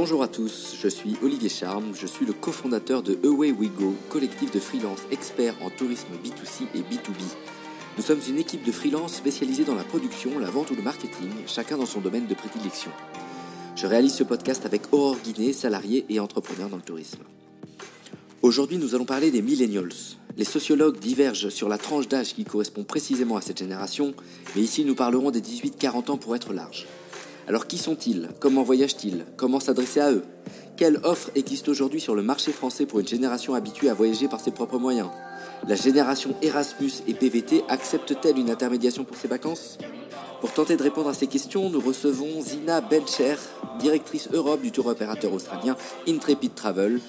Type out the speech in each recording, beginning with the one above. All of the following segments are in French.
Bonjour à tous, je suis Olivier Charme, je suis le cofondateur de Away We Go, collectif de freelance experts en tourisme B2C et B2B. Nous sommes une équipe de freelance spécialisée dans la production, la vente ou le marketing, chacun dans son domaine de prédilection. Je réalise ce podcast avec Aurore Guinet, salarié et entrepreneur dans le tourisme. Aujourd'hui, nous allons parler des millennials. Les sociologues divergent sur la tranche d'âge qui correspond précisément à cette génération, mais ici nous parlerons des 18-40 ans pour être large. Alors qui sont-ils? Comment voyagent-ils? Comment s'adresser à eux? Quelle offre existe aujourd'hui sur le marché français pour une génération habituée à voyager par ses propres moyens? La génération Erasmus et PVT accepte-t-elle une intermédiation pour ses vacances? Pour tenter de répondre à ces questions, nous recevons Zina Belcher, directrice Europe du tour opérateur australien Intrepid Travel,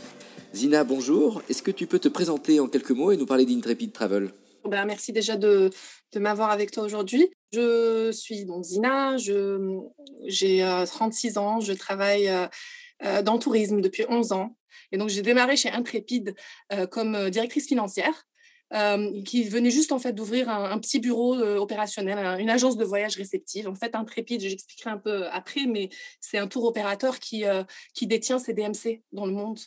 Zina, bonjour. Est-ce que tu peux te présenter en quelques mots et nous parler d'Intrepid Travel? Ben, Merci déjà de, m'avoir avec toi aujourd'hui. Je suis donc Zina, j'ai 36 euh, ans, je travaille dans le tourisme depuis 11 ans. Et donc, j'ai démarré chez Intrépide comme directrice financière. qui venait juste en fait d'ouvrir un, petit bureau opérationnel, une agence de voyage réceptive. En fait, Intrépide, j'expliquerai un peu après, mais c'est un tour opérateur qui, qui détient ces DMC dans le monde.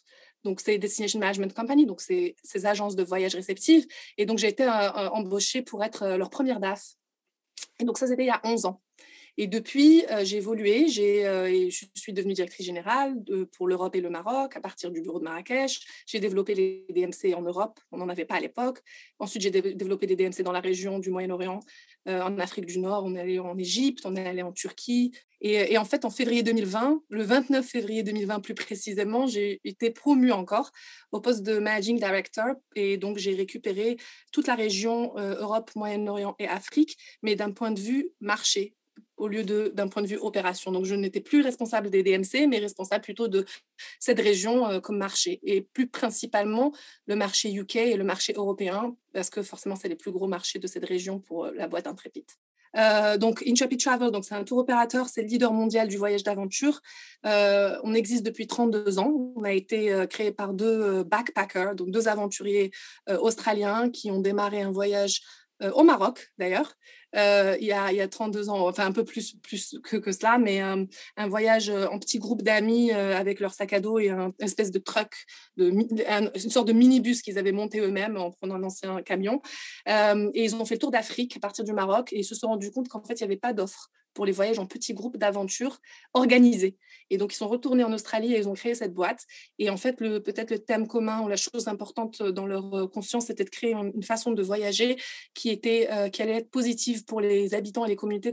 Donc, c'est Destination Management Company, donc c'est ces agences de voyage réceptives. Et donc, j'ai été embauchée pour être leur première DAF. Et donc, ça, c'était il y a 11 ans. Et depuis, j'ai évolué. J'ai, je suis devenue directrice générale pour l'Europe et le Maroc à partir du bureau de Marrakech. J'ai développé les DMC en Europe. On n'en avait pas à l'époque. Ensuite, j'ai développé des DMC dans la région du Moyen-Orient, en Afrique du Nord. On est allé en Égypte, on est allé en Turquie, et, en fait, en février 2020, le 29 février 2020 plus précisément, j'ai été promue encore au poste de Managing Director. Et donc, j'ai récupéré toute la région euh, Europe, Moyen-Orient et Afrique, mais d'un point de vue marché au lieu d'un point de vue opération. Donc, je n'étais plus responsable des DMC, mais responsable plutôt de cette région euh, comme marché. Et plus principalement, le marché UK et le marché européen, parce que forcément, c'est les plus gros marchés de cette région pour euh, la boîte Intrépide. Euh, donc, Intrepid Travel, donc c'est un tour opérateur, c'est le leader mondial du voyage d'aventure. On existe depuis 32 ans. On a été créé par deux backpackers, donc deux aventuriers australiens qui ont démarré un voyage au Maroc d'ailleurs, euh, il, y a, il, y a, 32 ans, enfin un peu plus, que, cela, mais euh, un voyage euh, en petit groupe d'amis avec leur sac à dos et un, une espèce de truck, de, une sorte de minibus qu'ils avaient monté eux-mêmes en prenant un ancien camion. et ils ont fait le tour d'Afrique à partir du Maroc et ils se sont rendus compte qu'en fait, il n'y avait pas d'offre pour les voyages en petits groupes d'aventure organisés. Et donc, ils sont retournés en Australie et ils ont créé cette boîte. Et en fait, peut-être le thème commun ou la chose importante dans leur conscience, c'était de créer une façon de voyager qui, était, qui allait être positive pour les habitants et les communautés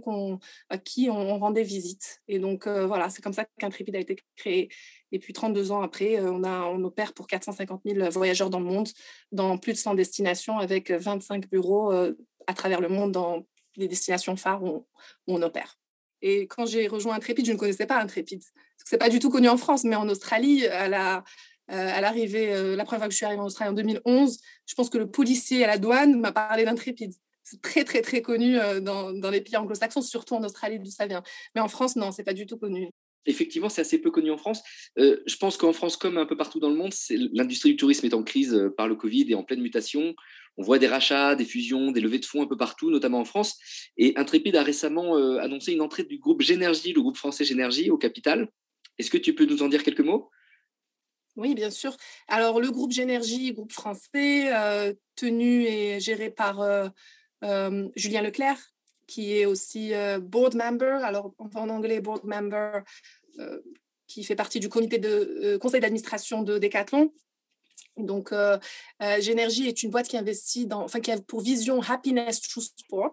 à qui on, rendait visite. Et donc, euh, voilà, c'est comme ça qu'Intrépide a été créé. Et puis, 32 ans après, euh, on, opère pour 450 000 voyageurs dans le monde, dans plus de 100 destinations, avec 25 bureaux euh, à travers le monde les destinations phares où, on opère. Et quand j'ai rejoint Intrépide, je ne connaissais pas Intrépide. Ce n'est pas du tout connu en France, mais en Australie, à la, à l'arrivée, la première fois que je suis arrivée en Australie en 2011, je pense que le policier à la douane m'a parlé d'Intrépide c'est très, très, très connu euh, dans, dans les pays anglo-saxons, surtout en Australie, d'où ça vient. Mais en France, non, c'est pas du tout connu. Effectivement, c'est assez peu connu en France. Euh, je pense qu'en France, comme un peu partout dans le monde, l'industrie du tourisme est en crise euh, par le Covid et en pleine mutation. On voit des rachats, des fusions, des levées de fonds un peu partout, notamment en France. Et Intrépide a récemment annoncé une entrée du groupe Génergie, le groupe français Génergie, au capital. Est-ce que tu peux nous en dire quelques mots? Oui, bien sûr. Alors, le groupe Génergie, groupe français, tenu et géré par euh, Julien Leclerc, qui est aussi euh, board member, alors en anglais board member, euh, qui fait partie du comité de conseil d'administration de Decathlon. Donc, Génergie est une boîte qui investit dans, enfin, qui a pour vision happiness through sport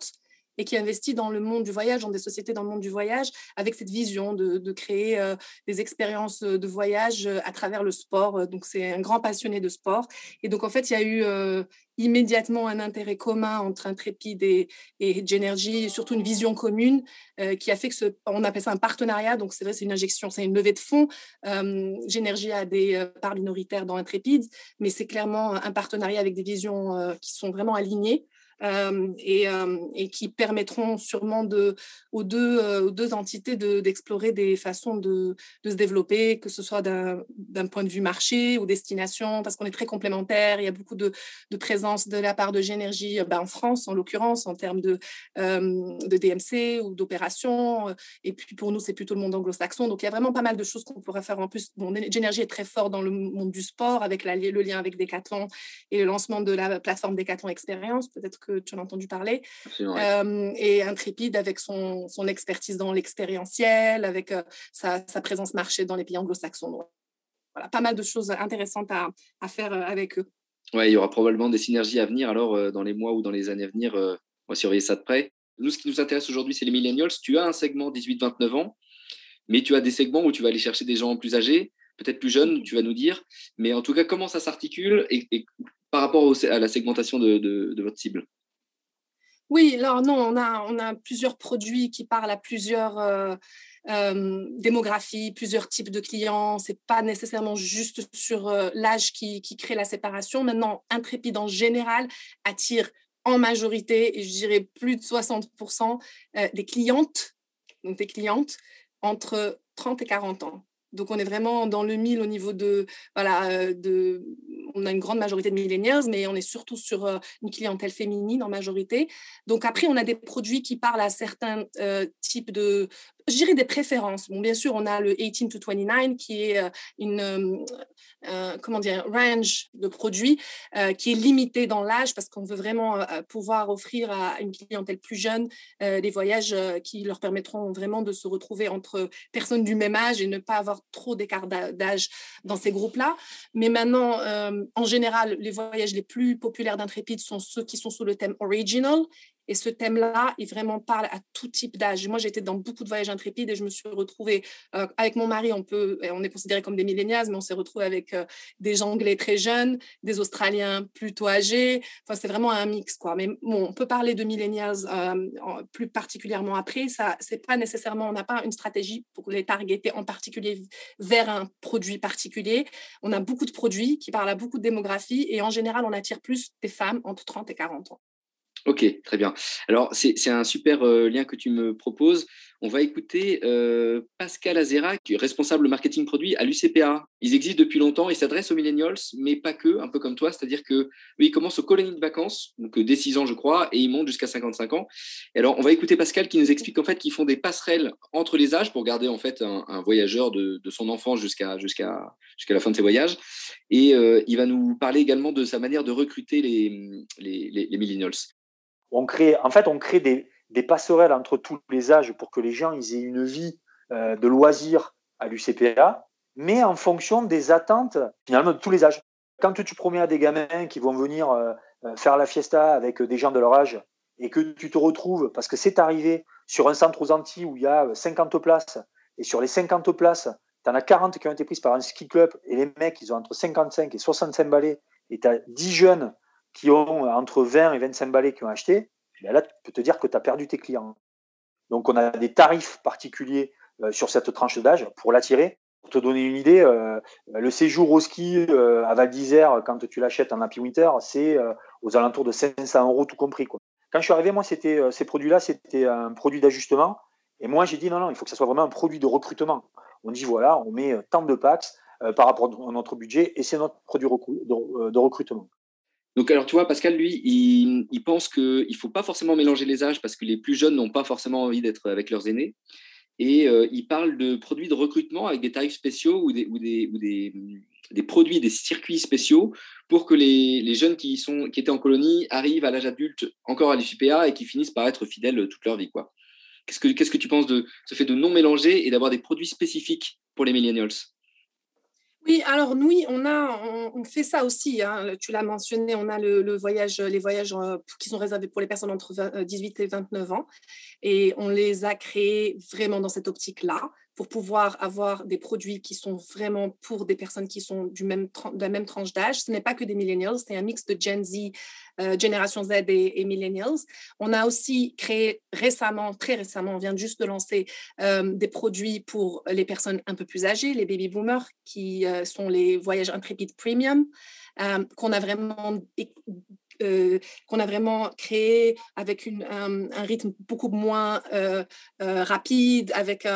et qui investit dans le monde du voyage, dans des sociétés dans le monde du voyage, avec cette vision de, créer des expériences de voyage à travers le sport. Donc, c'est un grand passionné de sport. Et donc, en fait, il y a eu immédiatement un intérêt commun entre Intrépide et, et Genergy, surtout une vision commune euh, qui a fait que ce, on appelle ça un partenariat. Donc c'est vrai, c'est une injection, c'est une levée de fonds. Euh, Genergy a des euh, parts minoritaires dans Intrépide, mais c'est clairement un partenariat avec des visions qui sont vraiment alignées. Et, qui permettront sûrement aux, deux, entités d'explorer des façons de, se développer, que ce soit d'un point de vue marché ou destination, parce qu'on est très complémentaires. Il y a beaucoup de, présence de la part de Génergie ben, en France, en l'occurrence, en termes de, DMC ou d'opérations. Et puis pour nous, c'est plutôt le monde anglo-saxon. Donc il y a vraiment pas mal de choses qu'on pourrait faire en plus. Bon, Génergie est très fort dans le monde du sport, avec le lien avec Decathlon et le lancement de la plateforme Decathlon Experience. Peut-être que tu en as entendu parler. et Intrépide avec son, son expertise dans l'expérientiel, avec sa, sa, présence marché dans les pays anglo-saxons. Voilà, pas mal de choses intéressantes à, à faire avec eux. Ouais, il y aura probablement des synergies à venir alors dans les mois ou dans les années à venir. on va surveiller ça de près. Nous, ce qui nous intéresse aujourd'hui, c'est les millennials. Tu as un segment 18-29 ans, mais tu as des segments où tu vas aller chercher des gens plus âgés, peut-être plus jeunes, tu vas nous dire. Mais en tout cas, comment ça s'articule et, par rapport à la segmentation de, votre cible? Oui, alors non, on a, plusieurs produits qui parlent à plusieurs euh, euh, démographies, plusieurs types de clients. C'est pas nécessairement juste sur euh, l'âge qui, crée la séparation. Maintenant, Intrépide en général attire en majorité, et je dirais plus de 60% euh, des clientes, donc des clientes entre 30 et 40 ans. Donc, on est vraiment dans le mille au niveau de, voilà, de, on a une grande majorité de millennials, mais on est surtout sur euh, une clientèle féminine en majorité. Donc, après, on a des produits qui parlent à certains types de, je dirais des préférences. Bon, bien sûr, on a le 18 to 29 qui est euh, une euh, euh, comment dire range de produits qui est limité dans l'âge parce qu'on veut vraiment pouvoir offrir à une clientèle plus jeune des voyages qui leur permettront vraiment de se retrouver entre personnes du même âge et ne pas avoir trop d'écart d'âge dans ces groupes-là. Mais maintenant, en général, les voyages les plus populaires d'Intrépide sont ceux qui sont sous le thème original et ce thème-là, il vraiment parle à tout type d'âge. Moi, j'étais dans beaucoup de voyages intrépides et je me suis retrouvée euh, avec mon mari. On peut, on est considéré comme des millénials, mais on s'est retrouvés avec euh, des Anglais très jeunes, des Australiens plutôt âgés. Enfin, c'est vraiment un mix, quoi. Mais bon, on peut parler de millénials euh, plus particulièrement après. Ça, c'est pas nécessairement, on n'a pas une stratégie pour les targeter en particulier vers un produit particulier. On a beaucoup de produits qui parlent à beaucoup de démographie et en général, on attire plus des femmes entre 30 et 40 ans. Ok, très bien. Alors, c'est un super euh, lien que tu me proposes. On va écouter euh, Pascal Azera, responsable marketing produit à l'UCPA. Ils existent depuis longtemps, ils s'adressent aux millennials, mais pas que, un peu comme toi, c'est-à-dire que ils commencent aux colonies de vacances, donc euh, dès 6 ans, je crois, et ils montent jusqu'à 55 ans. Et alors, on va écouter Pascal qui nous explique en fait qu'ils font des passerelles entre les âges pour garder en fait un, voyageur de, son enfance jusqu'à jusqu'à jusqu'à la fin de ses voyages. Et il va nous parler également de sa manière de recruter les, les millennials on crée, en fait, on crée des, passerelles entre tous les âges pour que les gens aient une vie euh, de loisirs à l'UCPA, mais en fonction des attentes finalement de tous les âges. Quand tu promets à des gamins qui vont venir euh, euh, faire la fiesta avec des gens de leur âge et que tu te retrouves, parce que c'est arrivé, sur un centre aux Antilles où il y a 50 places, et sur les 50 places, tu en as 40 qui ont été prises par un ski club, et les mecs, ils ont entre 55 et 65 balais, et tu as 10 jeunes qui ont entre 20 et 25 balais qui ont acheté, ben là, tu peux te dire que tu as perdu tes clients. Donc, on a des tarifs particuliers euh, sur cette tranche d'âge pour l'attirer. Pour te donner une idée, euh, le séjour au ski euh, à Val d'Isère, quand tu l'achètes en Happy Winter, c'est aux alentours de 500 euros tout compris. Quoi. Quand je suis arrivé, moi, c'était ces produits-là, c'était un produit d'ajustement. Et moi, j'ai dit non, non, il faut que ça soit vraiment un produit de recrutement. On dit voilà, on met tant de packs par rapport à notre budget et c'est notre produit de recrutement. Donc, alors, tu vois, Pascal, lui, il, pense qu'il ne faut pas forcément mélanger les âges parce que les plus jeunes n'ont pas forcément envie d'être avec leurs aînés. Et euh, il parle de produits de recrutement avec des tarifs spéciaux ou des, produits, des circuits spéciaux pour que les, jeunes qui, étaient en colonie arrivent à l'âge adulte encore à l'IFPA et qui finissent par être fidèles toute leur vie. Qu'est-ce que, qu'est-ce que tu penses de ce fait de non mélanger et d'avoir des produits spécifiques pour les millennials? Oui, alors nous, on, a, on, fait ça aussi. Hein. Tu l'as mentionné, on a le, voyage, les voyages euh, qui sont réservés pour les personnes entre 18 euh, et 29 ans. Et on les a créés vraiment dans cette optique-là pour pouvoir avoir des produits qui sont vraiment pour des personnes qui sont du même, de la même tranche d'âge. Ce n'est pas que des millennials, c'est un mix de Gen Z, euh, Génération Z et, millennials. On a aussi créé récemment, très récemment, on vient juste de lancer euh, des produits pour les personnes un peu plus âgées, les baby boomers, qui euh, sont les voyages intrépides premium. qu'on a vraiment qu'on a vraiment créé avec un, rythme beaucoup moins rapide, avec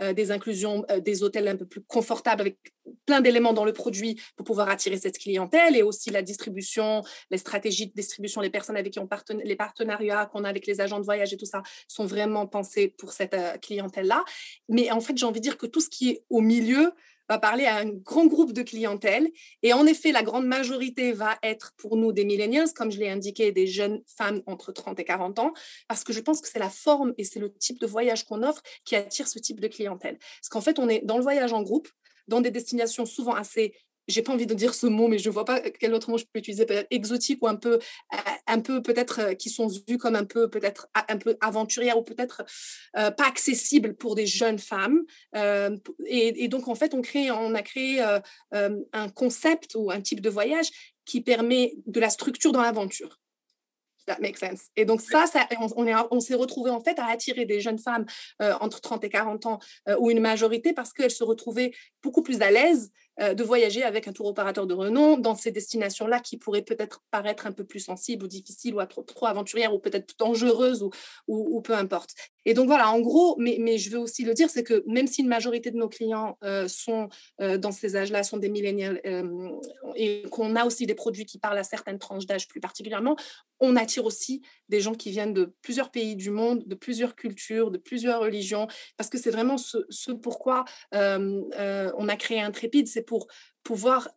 des inclusions, des hôtels un peu plus confortables, avec plein d'éléments dans le produit pour pouvoir attirer cette clientèle et aussi la distribution, les stratégies de distribution, les personnes avec qui on les partenariats qu'on a avec les agents de voyage et tout ça sont vraiment pensés pour cette clientèle-là. Mais en fait, j'ai envie de dire que tout ce qui est au milieu, va parler à un grand groupe de clientèle. Et en effet, la grande majorité va être pour nous des millennials, comme je l'ai indiqué, des jeunes femmes entre 30 et 40 ans, parce que je pense que c'est la forme et c'est le type de voyage qu'on offre qui attire ce type de clientèle. Parce qu'en fait, on est dans le voyage en groupe, dans des destinations souvent assez j'ai pas envie de dire ce mot, mais je vois pas quel autre mot je peux utiliser, peut-être exotique ou un peu, un peu peut-être euh, qui sont vus comme un peu peut-être un peu ou peut-être euh, pas accessibles pour des jeunes femmes. Euh, et, donc en fait, on crée, on a créé un concept ou un type de voyage qui permet de la structure dans l'aventure. That makes sense? Et donc ça, ça on, on s'est retrouvé en fait à attirer des jeunes femmes entre 30 et 40 ans ou une majorité parce qu'elles se retrouvaient beaucoup plus à l'aise euh, de voyager avec un tour opérateur de renom dans ces destinations-là qui pourraient peut-être paraître un peu plus sensibles ou difficiles ou trop, aventurières ou peut-être dangereuses ou, ou, peu importe. Et donc voilà, en gros, mais, mais je veux aussi le dire, c'est que même si une majorité de nos clients euh, sont euh, dans ces âges-là, sont des millénials et qu'on a aussi des produits qui parlent à certaines tranches d'âge plus particulièrement, on attire aussi des gens qui viennent de plusieurs pays du monde, de plusieurs cultures, de plusieurs religions, parce que c'est vraiment ce, pourquoi on a créé Intrépide, pour pouvoir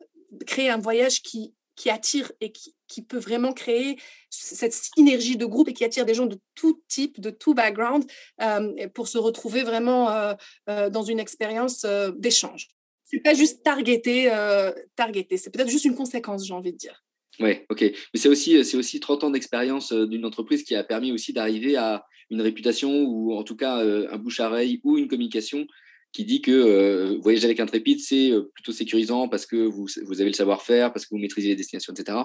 créer un voyage qui, qui attire et qui, qui, peut vraiment créer cette synergie de groupe et qui attire des gens de tout type, de tout background, euh, pour se retrouver vraiment euh, euh, dans une expérience d'échange. C'est pas juste targeté, targeté. c'est peut-être juste une conséquence, j'ai envie de dire. Oui, ok. Mais c'est aussi, aussi 30 ans d'expérience d'une entreprise qui a permis aussi d'arriver à une réputation ou en tout cas un bouche-à-oreille ou une communication qui dit que euh, voyager avec Intrépide, c'est euh, plutôt sécurisant parce que vous, avez le savoir-faire, parce que vous maîtrisez les destinations, etc.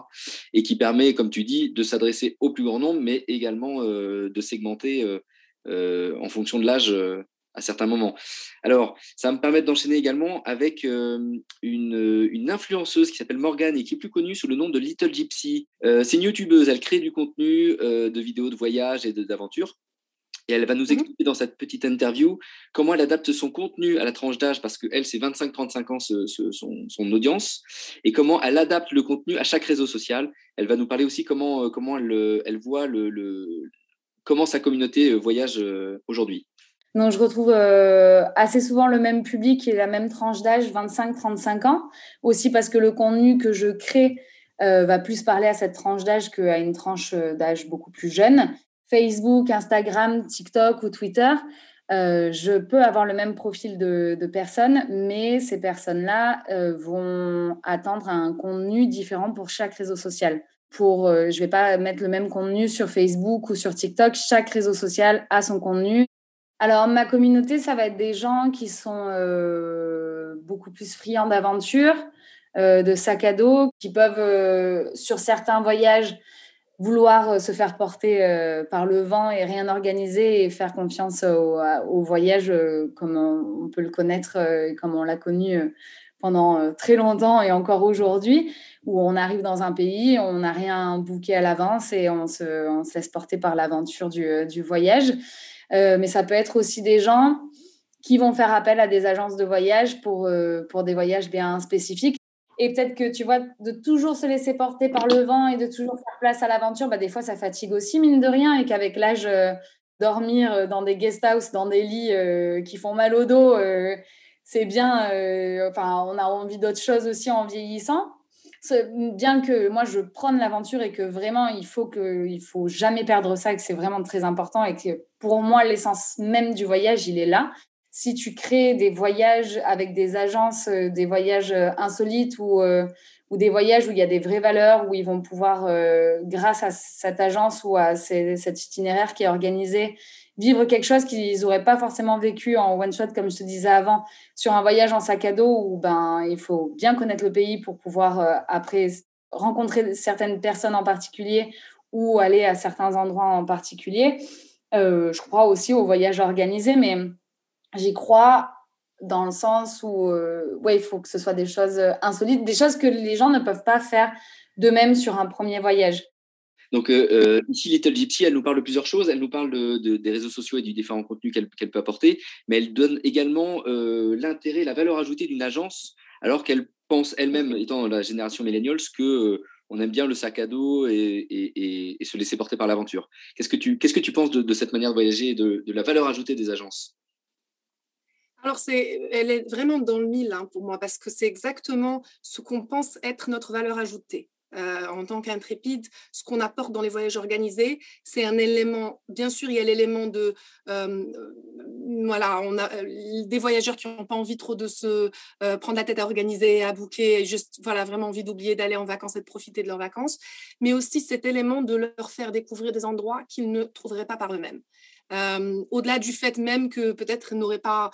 Et qui permet, comme tu dis, de s'adresser au plus grand nombre, mais également euh, de segmenter en fonction de l'âge à certains moments. Alors, ça me permettre d'enchaîner également avec une, une, influenceuse qui s'appelle Morgane et qui est plus connue sous le nom de Little Gypsy. c'est une youtubeuse, elle crée du contenu de vidéos de voyage et d'aventure. Et elle va nous mmh expliquer dans cette petite interview comment elle adapte son contenu à la tranche d'âge, parce qu'elle, c'est 25-35 ans son, audience, et comment elle adapte le contenu à chaque réseau social. Elle va nous parler aussi comment, euh, comment elle, elle voit le, comment sa communauté euh, voyage euh, aujourd'hui. Donc, je retrouve assez souvent le même public et la même tranche d'âge, 25-35 ans, aussi parce que le contenu que je crée va plus parler à cette tranche d'âge qu'à une tranche d'âge beaucoup plus jeune. Facebook, Instagram, TikTok ou Twitter, euh, je peux avoir le même profil de, personnes, mais ces personnes-là euh, vont attendre un contenu différent pour chaque réseau social. Pour, euh, je ne vais pas mettre le même contenu sur Facebook ou sur TikTok. Chaque réseau social a son contenu. Alors, ma communauté, ça va être des gens qui sont beaucoup plus friands d'aventure, de sacs à dos, qui peuvent, sur certains voyages, vouloir euh, se faire porter euh, par le vent et rien organiser et faire confiance au, voyage euh, comme on, peut le connaître et comme on l'a connu pendant très longtemps et encore aujourd'hui, où on arrive dans un pays, on n'a rien bouqué à l'avance et on se, laisse porter par l'aventure du, du, voyage. mais ça peut être aussi des gens qui vont faire appel à des agences de voyage pour, pour des voyages bien spécifiques. Et peut-être que, tu vois, de toujours se laisser porter par le vent et de toujours faire place à l'aventure, bah, des fois, ça fatigue aussi, mine de rien, et qu'avec l'âge, euh, dormir euh, dans des guest house, dans des lits euh, qui font mal au dos, c'est bien. Enfin, on a envie d'autre chose aussi en vieillissant. Bien que moi, je prenne l'aventure et que vraiment, il faut, que, il faut jamais perdre ça, que c'est vraiment très important et que pour moi, l'essence même du voyage, il est là si tu crées des voyages avec des agences, euh, des voyages euh, insolites ou, euh, ou des voyages où il y a des vraies valeurs, où ils vont pouvoir, grâce à cette agence ou à cet itinéraire qui est organisé, vivre quelque chose qu'ils n'auraient pas forcément vécu en one-shot, comme je te disais avant, sur un voyage en sac à dos où ben, il faut bien connaître le pays pour pouvoir, après, rencontrer certaines personnes en particulier ou aller à certains endroits en particulier. je crois aussi aux voyages organisés, mais j'y crois dans le sens où euh, ouais, il faut que ce soit des choses euh, insolites, des choses que les gens ne peuvent pas faire d'eux-mêmes sur un premier voyage. Donc ici, Little Gypsy, elle nous parle de plusieurs choses. Elle nous parle de, des réseaux sociaux et du différent contenu qu'elle peut apporter, mais elle donne également l'intérêt, la valeur ajoutée d'une agence, alors qu'elle pense elle-même, étant la génération millennials, que on aime bien le sac à dos et, se laisser porter par l'aventure. Qu'est-ce que tu, qu'est-ce que tu penses de, cette manière de voyager et de, la valeur ajoutée des agences? Alors, c'est, elle est vraiment dans le mille hein, pour moi, parce que c'est exactement ce qu'on pense être notre valeur ajoutée. Euh, en tant qu'intrépide, ce qu'on apporte dans les voyages organisés, c'est un élément, bien sûr, il y a l'élément de, euh, voilà, on a euh, des voyageurs qui n'ont pas envie trop de se prendre la tête à organiser, à bouquer, juste, voilà, vraiment envie d'oublier d'aller en vacances et de profiter de leurs vacances, mais aussi cet élément de leur faire découvrir des endroits qu'ils ne trouveraient pas par eux-mêmes. Au-delà du fait même que peut-être n'auraient pas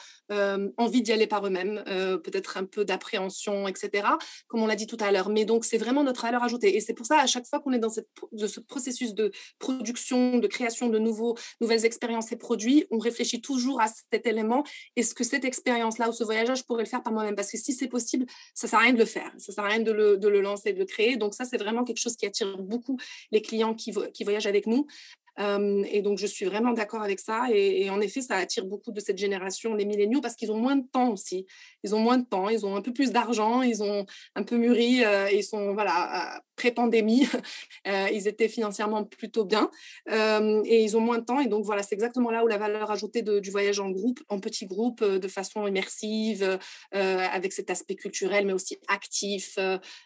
envie d'y aller par eux-mêmes, peut-être un peu d'appréhension, etc., comme on l'a dit tout à l'heure. Mais donc, c'est vraiment notre valeur ajoutée. Et c'est pour ça, à chaque fois qu'on est dans cette, de ce processus de production, de création de nouveaux, nouvelles expériences et produits, on réfléchit toujours à cet élément. Est-ce que cette expérience-là ou ce voyage, je pourrais le faire par moi-même? Parce que si c'est possible, ça ne sert à rien de le faire. Ça ne sert à rien de le, de le lancer, de le créer. Donc, ça, c'est vraiment quelque chose qui attire beaucoup les clients qui, qui voyagent avec nous et donc, je suis vraiment d'accord avec ça. Et, en effet, ça attire beaucoup de cette génération, les milléniaux, parce qu'ils ont moins de temps aussi. Ils ont moins de temps, ils ont un peu plus d'argent, ils ont un peu mûri, ils sont voilà, pré-pandémie, ils étaient financièrement plutôt bien et ils ont moins de temps. Et donc, voilà, c'est exactement là où la valeur ajoutée du voyage en groupe, en petit groupe, de façon immersive, avec cet aspect culturel, mais aussi actif,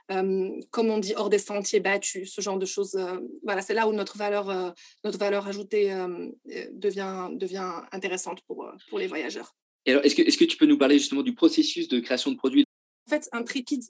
comme on dit, hors des sentiers battus, ce genre de choses. voilà, c'est là où notre valeur, notre valeur ajoutée devient, devient intéressante pour, pour les voyageurs. Et alors, est-ce que, est que tu peux nous parler justement du processus de création de produits? En fait, un tripide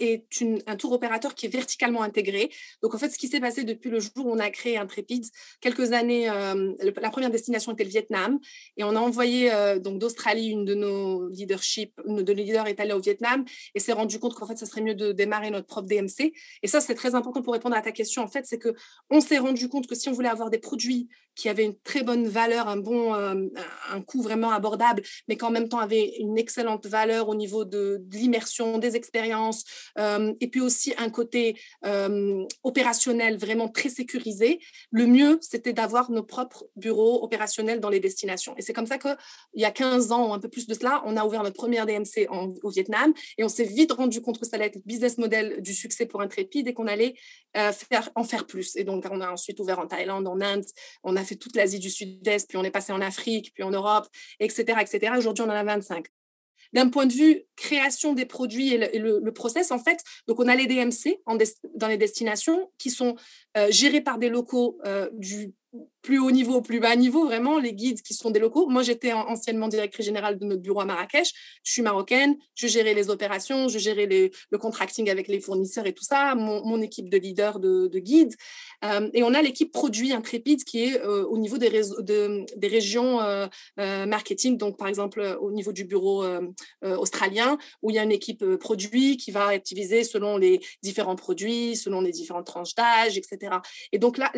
est un tour opérateur qui est verticalement intégré. Donc, en fait, ce qui s'est passé depuis le jour où on a créé Intrépide, quelques années, euh, la première destination était le Vietnam, et on a envoyé euh, d'Australie une de nos leadership, une de nos leaders est allée au Vietnam, et s'est rendu compte qu'en fait, ça serait mieux de démarrer notre propre DMC. Et ça, c'est très important pour répondre à ta question. En fait, c'est que on s'est rendu compte que si on voulait avoir des produits qui avaient une très bonne valeur, un bon, euh, un coût vraiment abordable, mais qu'en même temps avaient une excellente valeur au niveau de l'immersion, des expériences, et puis aussi un côté opérationnel vraiment très sécurisé, le mieux, c'était d'avoir nos propres bureaux opérationnels dans les destinations. Et c'est comme ça qu'il y a 15 ans ou un peu plus de cela, on a ouvert notre première DMC au Vietnam et on s'est vite rendu compte que ça allait être le business model du succès pour Intrépide et qu'on allait faire, en faire plus. Et donc, on a ensuite ouvert en Thaïlande, en Inde, on a fait toute l'Asie du Sud-Est, puis on est passé en Afrique, puis en Europe, etc. etc. Aujourd'hui, on en a 25 d'un point de vue création des produits et le, process, en fait, donc on a les DMC dans les destinations qui sont euh, gérés par des locaux euh, du plus haut niveau, plus bas niveau, vraiment, les guides qui sont des locaux. Moi, j'étais anciennement directrice générale de notre bureau à Marrakech. Je suis marocaine, je gérais les opérations, je gérais le contracting avec les fournisseurs et tout ça, mon, équipe de leaders, de, guides. Euh, et on a l'équipe produit intrépide qui est euh, au niveau des, des régions euh, marketing, donc par exemple au niveau du bureau australien, où il y a une équipe produit qui va être divisée selon les différents produits, selon les différentes tranches d'âge, etc. Et donc là,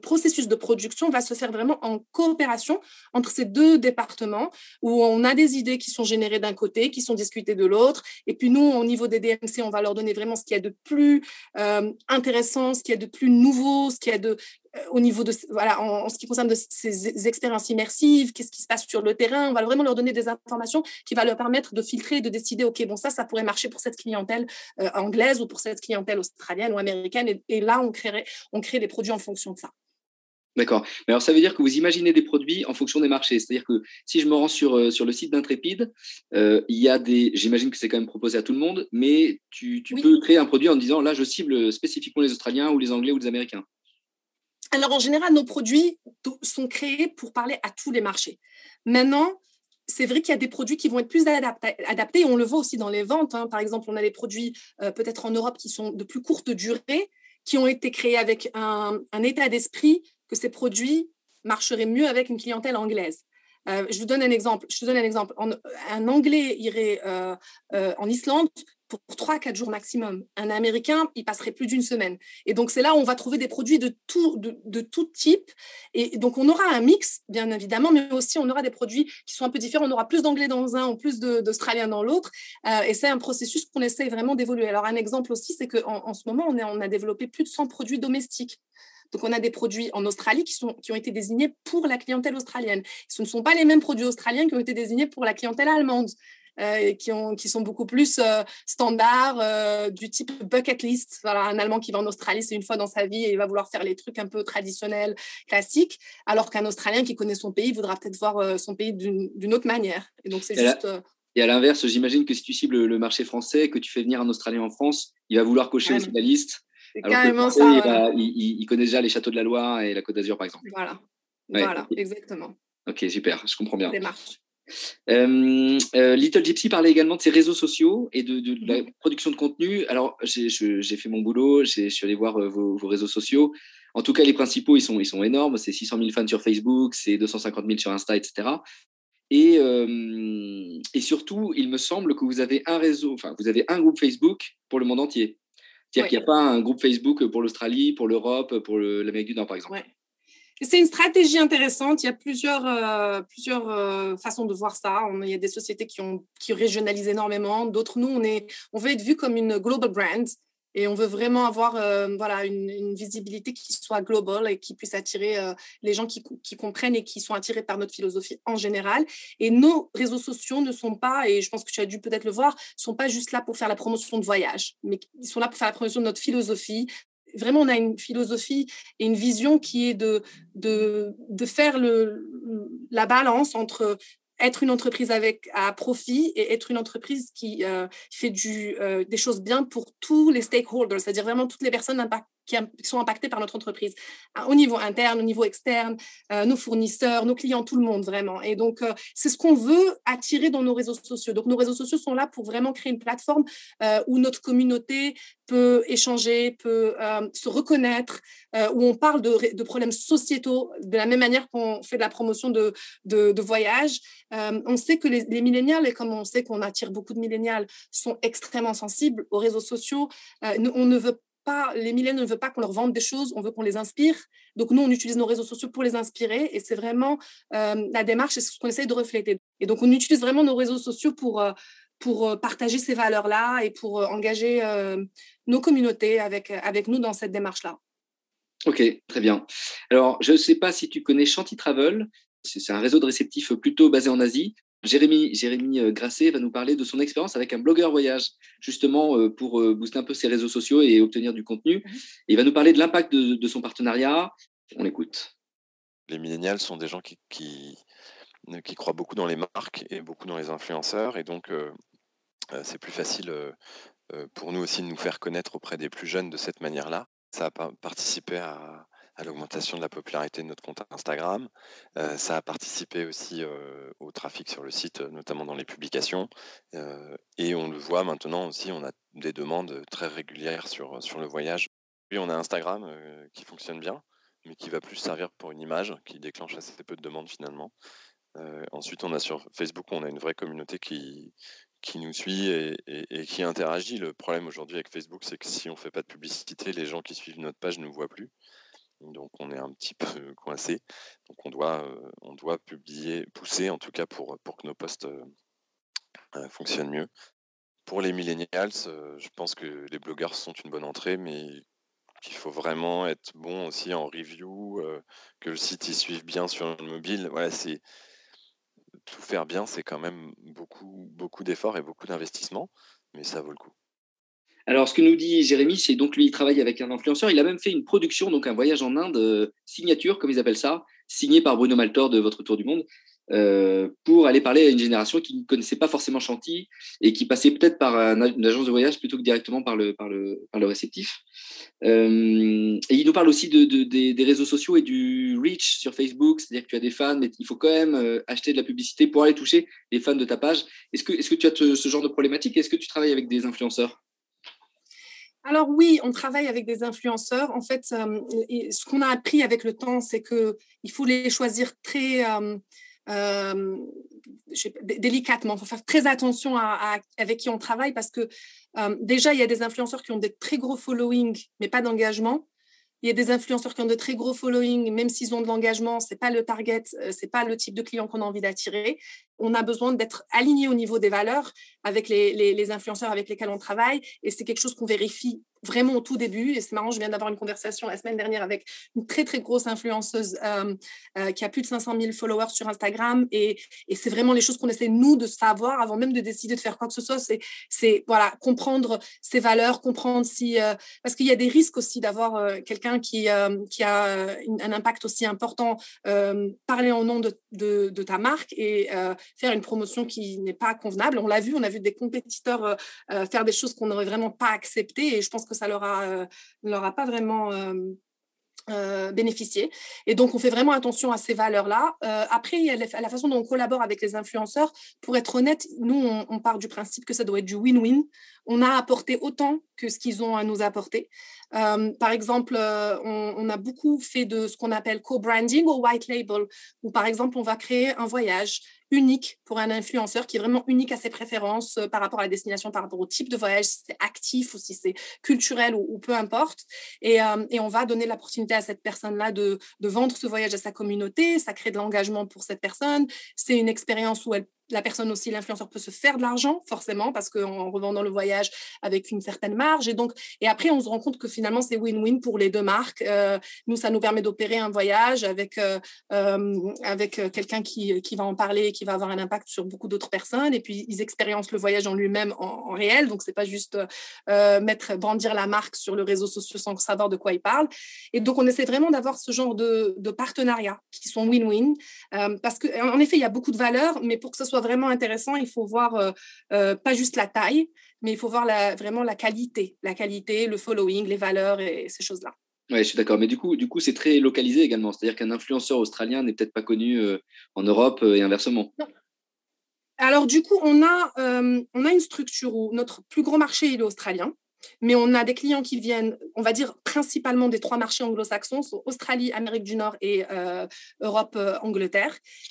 processus de production va se faire vraiment en coopération entre ces deux départements où on a des idées qui sont générées d'un côté, qui sont discutées de l'autre. Et puis nous, au niveau des DMC, on va leur donner vraiment ce qu'il y a de plus euh, intéressant, ce qu'il y a de plus nouveau, ce qu'il y a de, au niveau de, voilà, en, ce qui concerne de ces expériences immersives, qu'est-ce qui se passe sur le terrain. On va vraiment leur donner des informations qui va leur permettre de filtrer, de décider, OK, bon, ça, ça pourrait marcher pour cette clientèle euh, anglaise ou pour cette clientèle australienne ou américaine. Et, là, on, créerait, on crée des produits en fonction de ça. D'accord. Mais alors, ça veut dire que vous imaginez des produits en fonction des marchés. C'est-à-dire que si je me rends sur, euh, sur le site d'Intrépide, il y a des. J'imagine que c'est quand même proposé à tout le monde, mais tu, tu peux créer un produit en disant là, je cible spécifiquement les Australiens ou les Anglais ou les Américains. Alors, en général, nos produits sont créés pour parler à tous les marchés. Maintenant, c'est vrai qu'il y a des produits qui vont être plus adaptés. on le voit aussi dans les ventes. Hein. Par exemple, on a des produits euh, peut-être en Europe qui sont de plus courte durée, qui ont été créés avec un, état d'esprit que ces produits marcheraient mieux avec une clientèle anglaise. Euh, je vous donne un exemple. Je vous donne un exemple. un Anglais irait euh, en Islande pour 3-4 jours maximum. Un Américain, il passerait plus d'une semaine. Et donc, c'est là où on va trouver des produits de tout, de, tout type. Et donc, on aura un mix, bien évidemment, mais aussi on aura des produits qui sont un peu différents. On aura plus d'anglais dans un ou plus d'australien dans l'autre. Euh, et c'est un processus qu'on essaie vraiment d'évoluer. Alors, un exemple aussi, c'est qu'en en ce moment, on, a développé plus de 100 produits domestiques. Donc, on a des produits en Australie qui ont été désignés pour la clientèle australienne. Ce ne sont pas les mêmes produits australiens qui ont été désignés pour la clientèle allemande. Euh, qui, ont, qui sont beaucoup plus euh, standards, euh, du type bucket list. Voilà, un Allemand qui va en Australie, c'est une fois dans sa vie et il va vouloir faire les trucs un peu traditionnels, classiques, alors qu'un Australien qui connaît son pays voudra peut-être voir son pays d'une autre manière. Et donc, c'est juste. Et à l'inverse, j'imagine que si tu cibles le marché français, que tu fais venir un Australien en France, il va vouloir cocher aussi la liste. C'est carrément ça. Il, connaît déjà les châteaux de la Loire et la Côte d'Azur, par exemple. Voilà. Voilà, exactement. Ok, super, je comprends bien. Démarche. Euh, euh, Little Gypsy parlait également de ses réseaux sociaux et de, la mhm. production de contenu. Alors, j'ai fait mon boulot, je suis allé voir euh, vos, réseaux sociaux. En tout cas, les principaux, ils sont, ils sont énormes. C'est 600 000 fans sur Facebook, c'est 250 000 sur Insta, etc. Et, et surtout, il me semble que vous avez un réseau, enfin, vous avez un groupe Facebook pour le monde entier. C'est-à-dire qu'il n'y a pas un groupe Facebook pour l'Australie, pour l'Europe, pour l'Amérique du Nord, par exemple. C'est une stratégie intéressante. Il y a plusieurs, euh, plusieurs euh, façons de voir ça. il y a des sociétés qui, ont, qui régionalisent énormément. D'autres, nous, on, est, on veut être vu comme une global brand. Et on veut vraiment avoir euh, voilà, une, visibilité qui soit globale et qui puisse attirer les gens qui, comprennent et qui sont attirés par notre philosophie en général. Et nos réseaux sociaux ne sont pas, et je pense que tu as dû peut-être le voir, sont pas juste là pour faire la promotion de voyage, mais ils sont là pour faire la promotion de notre philosophie, vraiment, on a une philosophie et une vision qui est de, de, de faire le, la balance entre être une entreprise avec à profit et être une entreprise qui euh, fait du, euh, des choses bien pour tous les stakeholders, c'est-à-dire vraiment toutes les personnes qui, sont impactés par notre entreprise, hein, au niveau interne, au niveau externe, euh, nos fournisseurs, nos clients, tout le monde vraiment. Et donc, euh, c'est ce qu'on veut attirer dans nos réseaux sociaux. Donc, nos réseaux sociaux sont là pour vraiment créer une plateforme euh, où notre communauté peut échanger, peut se reconnaître, où on parle de, problèmes sociétaux de la même manière qu'on fait de la promotion de, de, de voyage. on sait que les, les millénials, et comme on sait qu'on attire beaucoup de millénials, sont extrêmement sensibles aux réseaux sociaux. on ne veut les millénaires ne veulent pas qu'on leur vende des choses, on veut qu'on les inspire. Donc nous, on utilise nos réseaux sociaux pour les inspirer et c'est vraiment euh, la démarche, c'est ce qu'on essaie de refléter. Et donc on utilise vraiment nos réseaux sociaux pour, euh, pour euh, partager ces valeurs-là et pour engager nos communautés avec, avec nous dans cette démarche-là. Ok, très bien. Alors, je ne sais pas si tu connais Shanty Travel. C'est un réseau de réceptifs plutôt basé en Asie. Jérémy, Jérémy euh, Grasset va nous parler de son expérience avec un blogueur voyage, justement euh, pour euh, booster un peu ses réseaux sociaux et obtenir du contenu. Mhm. il va nous parler de l'impact de, son partenariat. On l'écoute. Les millénials sont des gens qui, qui, croient beaucoup dans les marques et beaucoup dans les influenceurs. Et donc, c'est plus facile pour nous aussi de nous faire connaître auprès des plus jeunes de cette manière-là. Ça a participé à, à l'augmentation de la popularité de notre compte Instagram. Euh, ça a participé aussi euh, au trafic sur le site, notamment dans les publications. Euh, et on le voit maintenant aussi, on a des demandes très régulières sur, sur le voyage. Puis on a Instagram qui fonctionne bien, mais qui va plus servir pour une image, qui déclenche assez peu de demandes finalement. ensuite, on a sur Facebook, on a une vraie communauté qui, qui nous suit et, et qui interagit. Le problème aujourd'hui avec Facebook, c'est que si on ne fait pas de publicité, les gens qui suivent notre page ne nous voient plus. Donc on est un petit peu coincé. Donc on doit, euh, on doit publier, pousser en tout cas pour, que nos posts euh, euh, fonctionnent mieux. Pour les millennials, je pense que les blogueurs sont une bonne entrée, mais qu'il faut vraiment être bon aussi en review, que le site suive bien sur le mobile. Voilà, c'est tout faire bien, c'est quand même beaucoup, beaucoup d'efforts et beaucoup d'investissements, mais ça vaut le coup. Alors, ce que nous dit Jérémy, c'est donc lui, il travaille avec un influenceur. Il a même fait une production, donc un voyage en Inde, euh, signature, comme ils appellent ça, signé par Bruno Maltor de Votre Tour du Monde, euh, pour aller parler à une génération qui ne connaissait pas forcément Chanty et qui passait peut-être par une agence de voyage plutôt que directement par le, par le, réceptif. Euh, et il nous parle aussi de, des, réseaux sociaux et du reach sur Facebook, c'est-à-dire que tu as des fans, mais il faut quand même acheter de la publicité pour aller toucher les fans de ta page. Est-ce que, est que tu as ce genre de problématique? Est-ce que tu travailles avec des influenceurs? Alors oui, on travaille avec des influenceurs. En fait, ce qu'on a appris avec le temps, c'est qu'il faut les choisir très délicatement. Il faut faire très attention avec qui on travaille parce que déjà, il y a des influenceurs qui ont des très gros following, mais pas d'engagement. Il y a des influenceurs qui ont de très gros following, même s'ils ont de l'engagement, c'est pas le target, c'est pas le type de client qu'on a envie d'attirer. On a besoin d'être aligné au niveau des valeurs avec les, influenceurs avec lesquels on travaille, et c'est quelque chose qu'on vérifie vraiment au tout début. Et c'est marrant, je viens d'avoir une conversation la semaine dernière avec une très, très grosse influenceuse euh, euh, qui a plus de 500 000 followers sur Instagram. Et, et c'est vraiment les choses qu'on essaie, nous, de savoir avant même de décider de faire quoi que ce soit. C'est, voilà, comprendre ses valeurs, comprendre si. Euh, parce qu'il y a des risques aussi d'avoir quelqu'un qui, qui a un impact aussi important, parler en nom de, de, ta marque et faire une promotion qui n'est pas convenable. On l'a vu, on a vu des compétiteurs faire des choses qu'on n'aurait vraiment pas acceptées. Et je pense ça leur euh, leur a pas vraiment euh, euh, bénéficié. Et donc, on fait vraiment attention à ces valeurs-là. après, il y a la façon dont on collabore avec les influenceurs. Pour être honnête, nous, on, part du principe que ça doit être du win-win. On a apporté autant que ce qu'ils ont à nous apporter. par exemple, on, a beaucoup fait de ce qu'on appelle co-branding ou white label, où par exemple, on va créer un voyage unique pour un influenceur qui est vraiment unique à ses préférences euh, par rapport à la destination, par rapport au type de voyage, si c'est actif ou si c'est culturel ou, peu importe. Et, euh, et, on va donner l'opportunité à cette personne-là de, de vendre ce voyage à sa communauté. Ça crée de l'engagement pour cette personne. C'est une expérience où elle la personne aussi, l'influenceur peut se faire de l'argent, forcément, parce qu'en revendant le voyage avec une certaine marge. Et donc, et après, on se rend compte que finalement, c'est win-win pour les deux marques. Euh, nous, ça nous permet d'opérer un voyage avec, euh, euh, avec quelqu'un qui, qui va en parler et qui va avoir un impact sur beaucoup d'autres personnes. Et puis, ils expériencent le voyage en lui-même en, réel. Donc, c'est pas juste mettre, brandir la marque sur le réseau social sans savoir de quoi ils parlent. Et donc, on essaie vraiment d'avoir ce genre de, de partenariats qui sont win-win. parce qu'en effet, il y a beaucoup de valeurs, mais pour que ce soit vraiment intéressant, il faut voir euh, euh, pas juste la taille, mais il faut voir la, vraiment la qualité, la qualité, le following, les valeurs et ces choses-là. Oui, je suis d'accord. Mais du coup, du coup, c'est très localisé également. C'est-à-dire qu'un influenceur australien n'est peut-être pas connu euh, en Europe et inversement. Alors, du coup, on a, on a une structure où notre plus gros marché est australien mais on a des clients qui viennent, on va dire, principalement des trois marchés anglo-saxons, Australie, Amérique du Nord et euh, Europe, euh.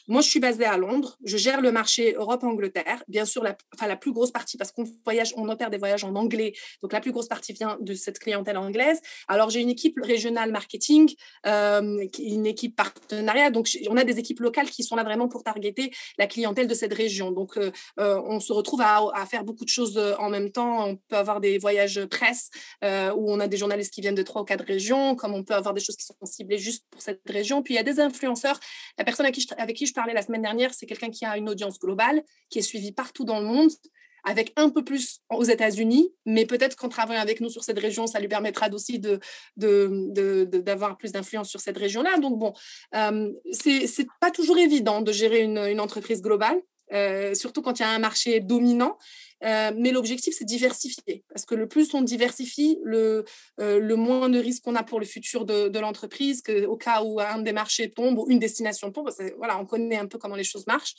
Moi, je suis basée à Londres. Je gère le marché Europe-Angleterre. Bien sûr, la, enfin, la plus grosse partie, parce qu'on voyage, on opère des voyages en anglais, donc la plus grosse partie vient de cette clientèle anglaise. Alors, j'ai une équipe régionale marketing, euh, une équipe partenariat. Donc, on a des équipes locales qui sont là vraiment pour targeter la clientèle de cette région. Donc, on se retrouve à, à faire beaucoup de choses en même temps. On peut avoir des voyages presse euh, où on a des journalistes qui viennent de trois ou quatre régions, comme on peut avoir des choses qui sont ciblées juste pour cette région. Puis il y a des influenceurs. La personne avec qui je, parlais la semaine dernière, c'est quelqu'un qui a une audience globale, qui est suivi partout dans le monde avec un peu plus aux États-Unis, mais peut-être qu'en travaillant avec nous sur cette région, ça lui permettra aussi d'avoir de, de, plus d'influence sur cette région-là. Donc, bon, euh, c'est pas toujours évident de gérer une, une entreprise globale, euh, surtout quand il y a un marché dominant. Euh, mais l'objectif, c'est diversifier. Parce que le plus on diversifie, le, euh, moins de risques qu'on a pour le futur de, l'entreprise, au cas où un des marchés tombe ou une destination tombe, voilà, on connaît un peu comment les choses marchent.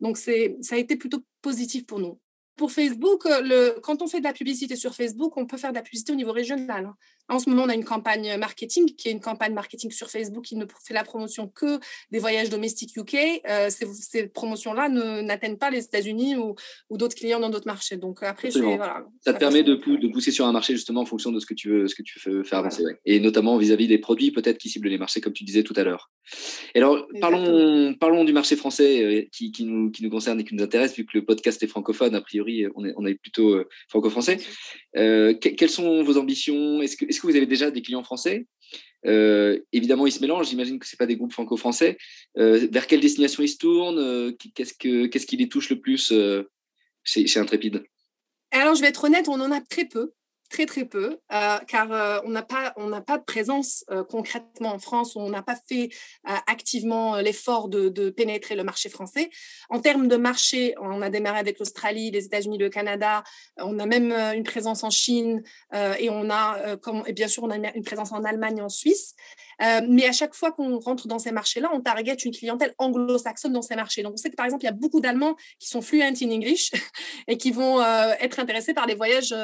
Donc, ça a été plutôt positif pour nous. Pour Facebook, le, quand on fait de la publicité sur Facebook, on peut faire de la publicité au niveau régional. En ce moment, on a une campagne marketing qui est une campagne marketing sur Facebook qui ne fait la promotion que des voyages domestiques UK. Euh, ces, promotions-là n'atteignent pas les États-Unis ou, d'autres clients dans d'autres marchés. Donc après, voilà, ça te permet de, de, pousser sur un marché justement en fonction de ce que tu veux, ce que tu veux faire avancer. Et notamment vis-à-vis des produits peut-être qui ciblent les marchés, comme tu disais tout à l'heure. Alors, parlons, parlons du marché français euh, qui, qui, nous, qui nous concerne et qui nous intéresse, vu que le podcast est francophone, a priori, on est, on est plutôt euh, franco-français. quelles sont vos ambitions? Est-ce que, est que vous avez déjà des clients français euh, évidemment, ils se mélangent. J'imagine que ce pas des groupes franco-français. Euh, vers quelle destination ils se tournent euh, Qu'est-ce, que, qu'est-ce qui les touche le plus chez, chez Intrépide? Alors, je vais être honnête, on en a très peu très très peu, euh, car euh, on n'a pas, on pas de présence euh, concrètement en France, on n'a pas fait activement l'effort de, pénétrer le marché français. En termes de marché, on a démarré avec l'Australie, les États-Unis, le Canada, on a même une présence en Chine et on a, comme, et bien sûr, on a une présence en Allemagne, en Suisse. Euh, mais à chaque fois qu'on rentre dans ces marchés-là, on target une clientèle anglo-saxonne dans ces marchés. Donc, on sait que, par exemple, il y a beaucoup d'Allemands qui sont fluents in English et qui vont euh, être intéressés par les voyages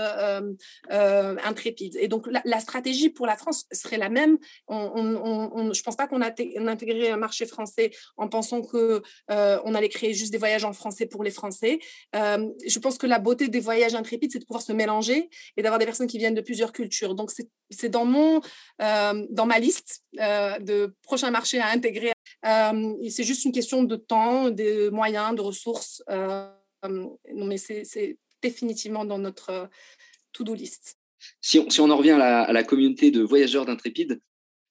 intrépides. Et donc, la, stratégie pour la France serait la même. On, je ne pense pas qu'on a intégré un marché français en pensant qu'on on allait créer juste des voyages en français pour les Français. je pense que la beauté des voyages intrépides, c'est de pouvoir se mélanger et d'avoir des personnes qui viennent de plusieurs cultures. Donc, c'est dans, mon, euh, dans ma liste euh, de prochains marchés à intégrer. Euh, c'est juste une question de temps, de moyens, de ressources. non, mais c'est définitivement dans notre to-do list. Si on, si on, en revient à la, communauté de voyageurs d'Intrépide,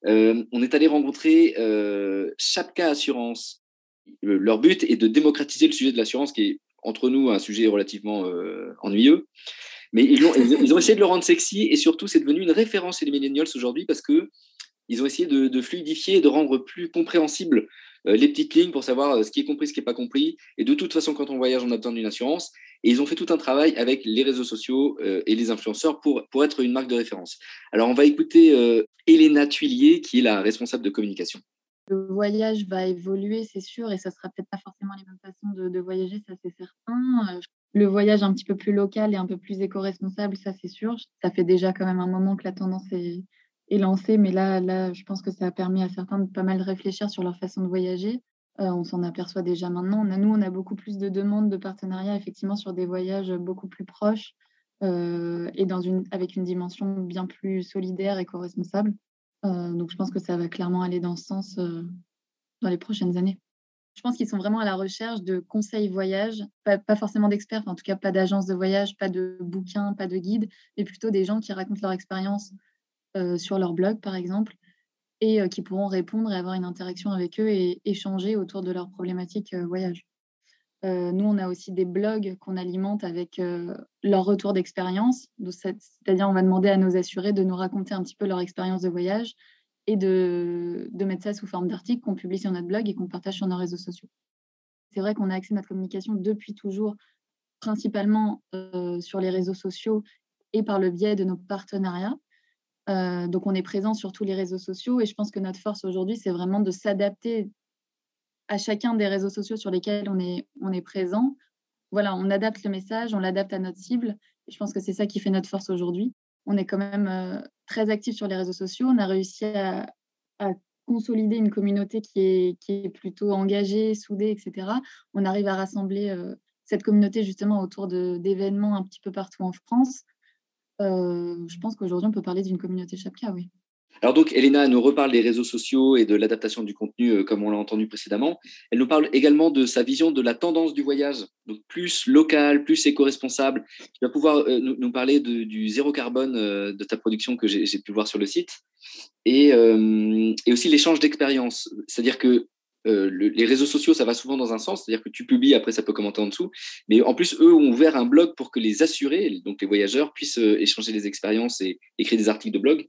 on est allé rencontrer Chapka Assurance. leur but est de démocratiser le sujet de l'assurance, qui est entre nous un sujet relativement ennuyeux. Mais ils ont, ils ont essayé de le rendre sexy et surtout, c'est devenu une référence chez les millennials aujourd'hui parce que ils ont essayé de, fluidifier et de rendre plus compréhensible euh, les petites lignes pour savoir euh, ce qui est compris, ce qui n'est pas compris. Et de toute façon, quand on voyage, on a besoin d'une assurance. Et ils ont fait tout un travail avec les réseaux sociaux euh, et les influenceurs pour, pour être une marque de référence. Alors, on va écouter Elena Tuillier, qui est la responsable de communication. Le voyage va évoluer, c'est sûr, et ça sera peut-être pas forcément les mêmes façons de, de voyager, ça c'est certain le voyage un petit peu plus local et un peu plus éco-responsable, ça c'est sûr. Ça fait déjà quand même un moment que la tendance est, lancée, mais là, là, je pense que ça a permis à certains de pas mal réfléchir sur leur façon de voyager. Euh, on s'en aperçoit déjà maintenant. nous, on a beaucoup plus de demandes de partenariats, effectivement, sur des voyages beaucoup plus proches euh, et avec une dimension bien plus solidaire, éco-responsable. Euh, donc, je pense que ça va clairement aller dans ce sens dans les prochaines années. Je pense qu'ils sont vraiment à la recherche de conseils voyage, pas, forcément d'experts, en tout cas pas d'agence de voyage, pas de bouquins, pas de guides, mais plutôt des gens qui racontent leur expérience euh, sur leur blog, par exemple, et euh, qui pourront répondre et avoir une interaction avec eux et échanger autour de leurs problématiques euh, voyage. nous, on a aussi des blogs qu'on alimente avec leur retour d'expérience. C'est-à-dire, on va demander à nos assurés de nous raconter un petit peu leur expérience de voyage et de, mettre ça sous forme d'articles qu'on publie sur notre blog et qu'on partage sur nos réseaux sociaux. C'est vrai qu'on a accès à notre communication depuis toujours, principalement sur les réseaux sociaux et par le biais de nos partenariats. Euh, donc, on est présent sur tous les réseaux sociaux et je pense que notre force aujourd'hui, c'est vraiment de s'adapter à chacun des réseaux sociaux sur lesquels on est, on est présent. Voilà, on adapte le message, on l'adapte à notre cible. Et je pense que c'est ça qui fait notre force aujourd'hui on est quand même euh, très actif sur les réseaux sociaux. On a réussi à, consolider une communauté qui est, qui est, plutôt engagée, soudée, etc. On arrive à rassembler euh, cette communauté justement autour d'événements un petit peu partout en France. Je pense qu'aujourd'hui, on peut parler d'une communauté Chapka, oui. Alors donc, Elena nous reparle des réseaux sociaux et de l'adaptation du contenu, comme on l'a entendu précédemment. Elle nous parle également de sa vision de la tendance du voyage, donc plus local, plus éco-responsable. Tu vas pouvoir nous, parler du zéro carbone de ta production que j'ai pu voir sur le site, et, et aussi l'échange d'expériences. C'est-à-dire que les réseaux sociaux, ça va souvent dans un sens, c'est-à-dire que tu publies, après ça peut commenter en dessous. Mais en plus, eux ont ouvert un blog pour que les assurés, donc les voyageurs, puissent échanger des expériences et écrire des articles de blog.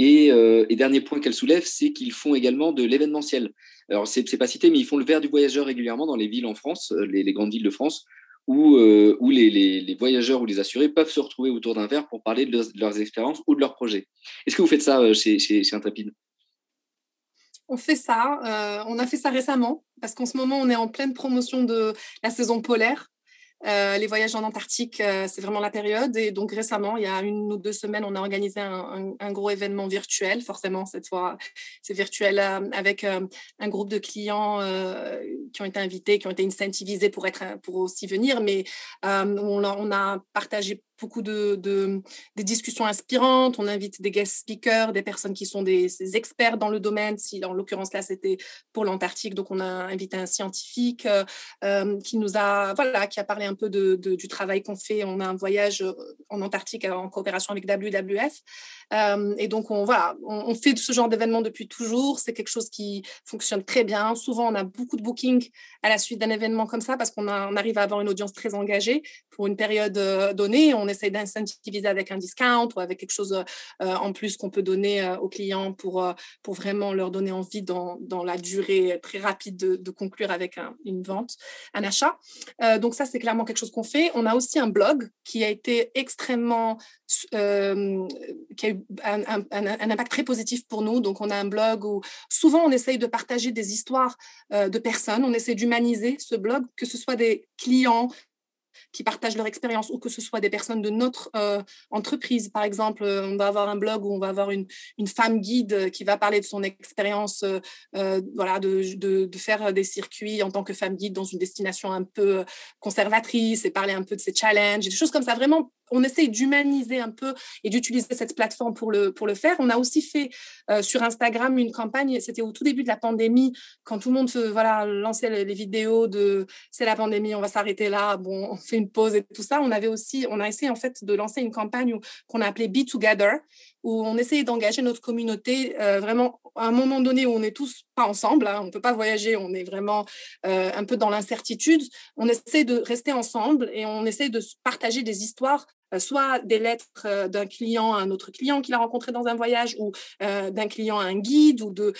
Euh, et, dernier point qu'elle soulève, c'est qu'ils font également de l'événementiel. Alors, c'est pas cité, mais ils font le verre du voyageur régulièrement dans les villes en France, euh, les, grandes villes de France, où, euh, où les, voyageurs ou les assurés peuvent se retrouver autour d'un verre pour parler de, leurs expériences ou de leurs projets. Est-ce que vous faites ça chez, chez, chez Intrépide on fait ça. on a fait ça récemment parce qu'en ce moment, on est en pleine promotion de la saison polaire. Euh, les voyages en Antarctique, euh, c'est vraiment la période. Et donc récemment, il y a une ou deux semaines, on a organisé un, gros événement virtuel. Forcément, cette fois, c'est virtuel euh, avec un groupe de clients qui ont été invités, qui ont été incentivisés pour, être, pour aussi venir. Mais on, on, a partagé beaucoup de, des discussions inspirantes. On invite des guest speakers, des personnes qui sont des, experts dans le domaine. Si en l'occurrence là c'était pour l'Antarctique, donc on a invité un scientifique euh, euh, qui nous a voilà qui a parlé un peu de, du travail qu'on fait. On a un voyage euh, en Antarctique en coopération avec WWF. et donc on voilà, on, fait ce genre d'événement depuis toujours. C'est quelque chose qui fonctionne très bien. Souvent on a beaucoup de bookings à la suite d'un événement comme ça parce qu'on on arrive à avoir une audience très engagée pour une période donnée. On on essaye d'incentiviser avec un discount ou avec quelque chose en plus qu'on peut donner aux clients pour, pour vraiment leur donner envie dans, dans la durée très rapide de, conclure avec une vente, un achat. donc ça, c'est clairement quelque chose qu'on fait. On a aussi un blog qui a été extrêmement, qui a eu un, impact très positif pour nous. Donc on a un blog où souvent on essaye de partager des histoires de personnes, on essaie d'humaniser ce blog, que ce soit des clients, qui partagent leur expérience ou que ce soit des personnes de notre euh, entreprise. Par exemple, euh, on va avoir un blog où on va avoir une, une femme guide qui va parler de son expérience euh, voilà, de, de, de, faire des circuits en tant que femme guide dans une destination un peu conservatrice et parler un peu de ses challenges, des choses comme ça, vraiment on essaye d'humaniser un peu et d'utiliser cette plateforme pour le, faire. On a aussi fait euh, sur Instagram une campagne, c'était au tout début de la pandémie, quand tout le monde voilà, lançait les, vidéos de c'est la pandémie, on va s'arrêter là, bon, on fait une pause et tout ça. On avait aussi, on a essayé en fait de lancer une campagne qu'on a appelée Be Together, où on essayait d'engager notre communauté euh, vraiment à un moment donné où on n'est tous pas ensemble, hein, on ne peut pas voyager, on est vraiment euh, un peu dans l'incertitude. On essaie de rester ensemble et on essaie de partager des histoires euh, soit des lettres d'un client à un autre client qu'il a rencontré dans un voyage ou d'un client à un guide ou de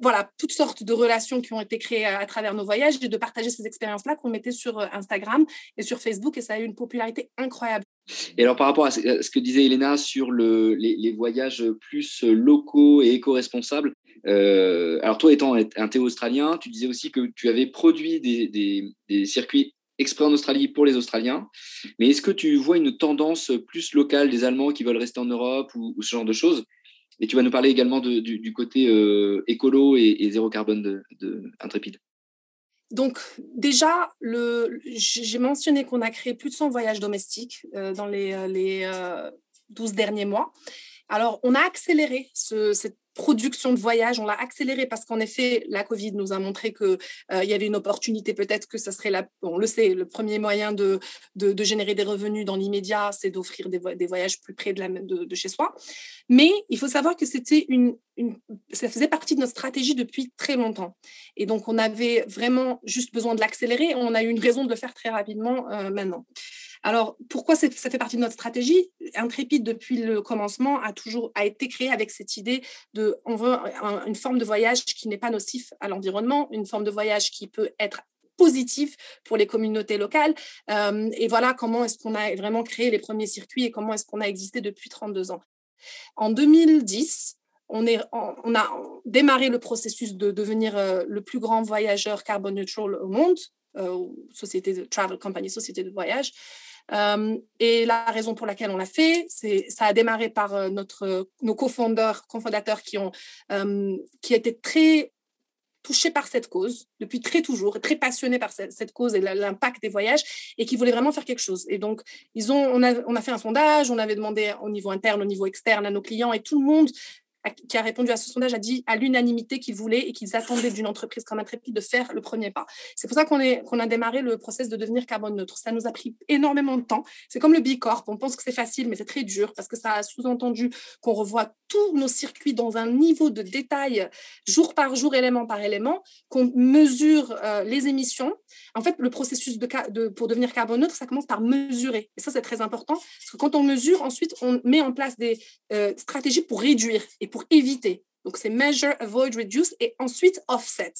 voilà toutes sortes de relations qui ont été créées à, travers nos voyages et de partager ces expériences là qu'on mettait sur Instagram et sur Facebook et ça a eu une popularité incroyable et alors, par rapport à ce que disait Elena sur le, les, voyages plus locaux et éco-responsables, euh, alors toi étant un Théo australien, tu disais aussi que tu avais produit des, circuits exprès en Australie pour les Australiens. Mais est-ce que tu vois une tendance plus locale des Allemands qui veulent rester en Europe ou, ce genre de choses? Et tu vas nous parler également du, côté euh, écolo et, zéro carbone de Intrépide. Donc déjà, j'ai mentionné qu'on a créé plus de 100 voyages domestiques euh, dans les, euh, les 12 euh, derniers mois. Alors, on a accéléré cette production de voyages, on l'a accéléré parce qu'en effet, la Covid nous a montré qu'il il y avait une opportunité, peut-être que ça serait, la, on le sait, le premier moyen de, de, générer des revenus dans l'immédiat, c'est d'offrir des, voyages plus près de, chez soi. Mais il faut savoir que c'était une, ça faisait partie de notre stratégie depuis très longtemps. Et donc, on avait vraiment juste besoin de l'accélérer. On a eu une raison de le faire très rapidement euh, maintenant. Alors, pourquoi ça fait partie de notre stratégie? Intrépide, depuis le commencement, a toujours a été créé avec cette idée de, on veut une forme de voyage qui n'est pas nocif à l'environnement, une forme de voyage qui peut être positif pour les communautés locales. Euh, et voilà comment est-ce qu'on a vraiment créé les premiers circuits et comment est-ce qu'on a existé depuis 32 ans. En 2010, on, a démarré le processus de devenir euh, le plus grand voyageur carbone neutral au monde, euh, société de travel company, société de voyage. Euh, et la raison pour laquelle on l'a fait, c'est ça a démarré par notre, nos cofondateurs, cofondateurs qui ont qui étaient très touchés par cette cause depuis très toujours, très passionnés par cette, cause et l'impact des voyages et qui voulaient vraiment faire quelque chose. Et donc, ils ont, on, a, on a fait un sondage, on avait demandé au niveau interne, au niveau externe à nos clients et tout le monde qui a répondu à ce sondage a dit à l'unanimité qu'ils voulaient et qu'ils attendaient d'une entreprise comme Intrépide de faire le premier pas. C'est pour ça qu'on a démarré le process de devenir carbone neutre. Ça nous a pris énormément de temps. C'est comme le Bicorp. On pense que c'est facile, mais c'est très dur parce que ça a sous-entendu qu'on revoit tous nos circuits dans un niveau de détail jour par jour, élément par élément, qu'on mesure euh, les émissions. En fait, le processus de, pour devenir carbone neutre, ça commence par mesurer. Et ça, c'est très important parce que quand on mesure, ensuite, on met en place des euh, stratégies pour réduire et pour éviter. Donc, c'est measure, avoid, reduce et ensuite offset.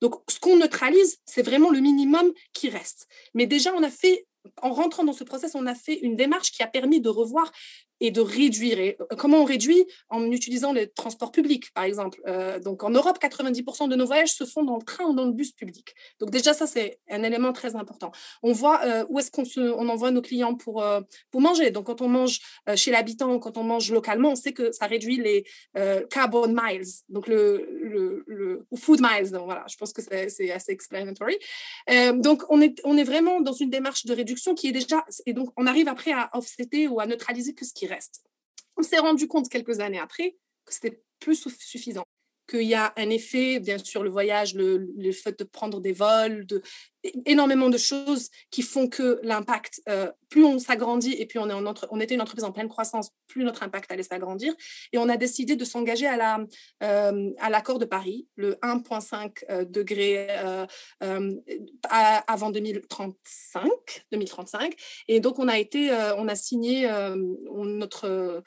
Donc, ce qu'on neutralise, c'est vraiment le minimum qui reste. Mais déjà, on a fait, en rentrant dans ce process, on a fait une démarche qui a permis de revoir et de réduire. Euh, comment on réduit En utilisant les transports publics, par exemple. Euh, donc en Europe, 90% de nos voyages se font dans le train ou dans le bus public. Donc déjà, ça, c'est un élément très important. On voit euh, où est-ce qu'on on envoie nos clients pour, pour manger. Donc quand on mange chez l'habitant ou quand on mange localement, on sait que ça réduit les carbon miles, donc le, le, le food miles. Donc, voilà, je pense que c'est assez explanatory. donc on est, on est vraiment dans une démarche de réduction qui est déjà... Et donc on arrive après à offsetter ou à neutraliser que ce qui reste. On s'est rendu compte quelques années après que c'était plus suffisant. Qu'il y a un effet, bien sûr, le voyage, le, fait de prendre des vols, énormément de choses qui font que l'impact, euh, plus on s'agrandit et puis on, est on était une entreprise en pleine croissance, plus notre impact allait s'agrandir. Et on a décidé de s'engager à, la, euh, à l'accord de Paris, le 1,5 euh, degré avant 2035, 2035. Et donc, on a, été, on a signé notre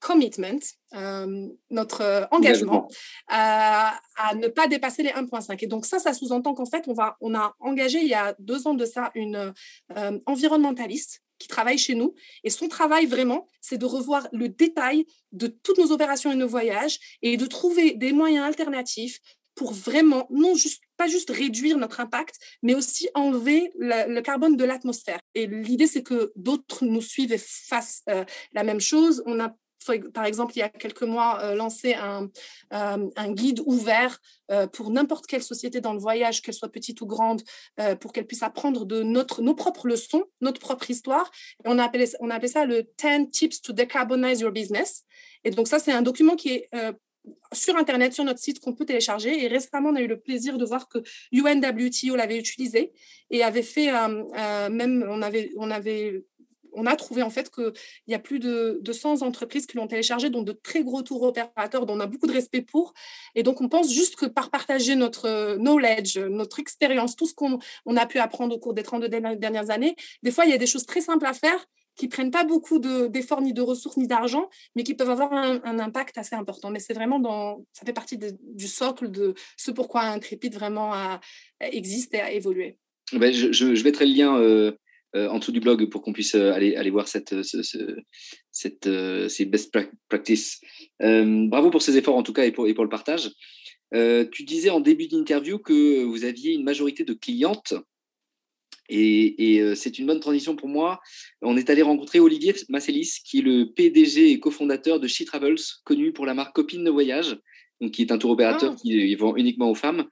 commitment, euh, notre euh, engagement à, ne pas dépasser les 1,5. Et donc ça, ça sous-entend qu'en fait, on, va, on a engagé il y a deux ans de ça une euh, environnementaliste qui travaille chez nous. Et son travail vraiment, c'est de revoir le détail de toutes nos opérations et nos voyages et de trouver des moyens alternatifs pour vraiment, non juste, pas juste réduire notre impact, mais aussi enlever le, carbone de l'atmosphère. Et l'idée, c'est que d'autres nous suivent et fassent la même chose. On a par exemple, il y a quelques mois, euh, lancé un, euh, guide ouvert euh, pour n'importe quelle société dans le voyage, qu'elle soit petite ou grande, pour qu'elle puisse apprendre de notre, nos propres leçons, notre propre histoire. Et on, a appelé, ça le 10 Tips to Decarbonize Your Business. Et donc, ça, c'est un document qui est sur Internet, sur notre site, qu'on peut télécharger. Et récemment, on a eu le plaisir de voir que UNWTO l'avait utilisé et avait fait, même, on avait, on avait on a trouvé en fait qu'il y a plus de, 100 entreprises qui l'ont téléchargé, dont de très gros tours opérateurs, dont on a beaucoup de respect pour. Et donc, on pense juste que par partager notre euh, knowledge, notre expérience, tout ce qu'on a pu apprendre au cours des 32 dernières années, des fois, il y a des choses très simples à faire qui prennent pas beaucoup d'efforts, ni de ressources, ni d'argent, mais qui peuvent avoir un, impact assez important. Mais c'est vraiment dans, ça fait partie du socle de ce pourquoi Intrépide vraiment existe et a évolué. Ben, je, je, mettrai le lien euh, euh, en dessous du blog pour qu'on puisse euh, aller, aller voir cette, cette, euh, ces best practices. bravo pour ces efforts en tout cas et pour, et pour le partage. tu disais en début d'interview que vous aviez une majorité de clientes et, et c'est une bonne transition pour moi. On est allé rencontrer Olivier Masselis, qui est le PDG et cofondateur de She Travels, connu pour la marque Copine de Voyage, donc qui est un tour opérateur ah. qui vend uniquement aux femmes.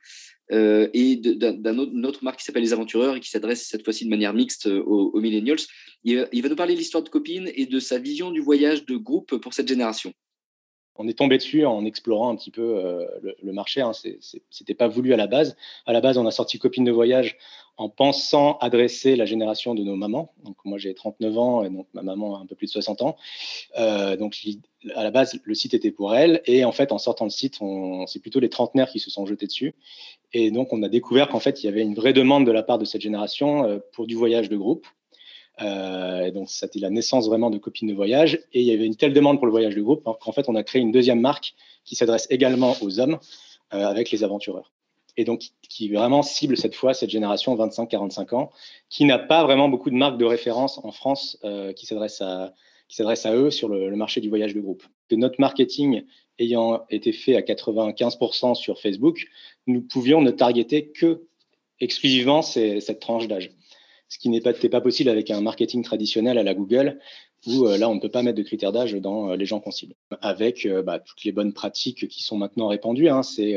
Euh, et d'une autre, marque qui s'appelle Les Aventureurs et qui s'adresse cette fois-ci de manière mixte aux, millennials. Il, va nous parler de l'histoire de Copine et de sa vision du voyage de groupe pour cette génération. On est tombé dessus en explorant un petit peu euh, le, marché. Hein. Ce n'était pas voulu à la base. À la base, on a sorti Copine de voyage en pensant adresser la génération de nos mamans. Donc moi j'ai 39 ans et donc ma maman a un peu plus de 60 ans. Euh, donc à la base le site était pour elle et en fait en sortant le site, c'est plutôt les trentenaires qui se sont jetés dessus. Et donc on a découvert qu'en fait il y avait une vraie demande de la part de cette génération euh, pour du voyage de groupe. Euh, donc c'était la naissance vraiment de copines de voyage et il y avait une telle demande pour le voyage de groupe qu'en fait on a créé une deuxième marque qui s'adresse également aux hommes avec les aventureurs et donc qui vraiment cible cette fois cette génération 25-45 ans, qui n'a pas vraiment beaucoup de marques de référence en France euh, qui s'adressent à, à eux sur le, marché du voyage de groupe. Que notre marketing ayant été fait à 95% sur Facebook, nous pouvions ne targeter que exclusivement cette tranche d'âge. Ce qui pas, pas possible avec un marketing traditionnel à la Google, où euh, là, on ne peut pas mettre de critères d'âge dans euh, les gens qu'on cible. Avec bah, toutes les bonnes pratiques qui sont maintenant répandues, hein, c'est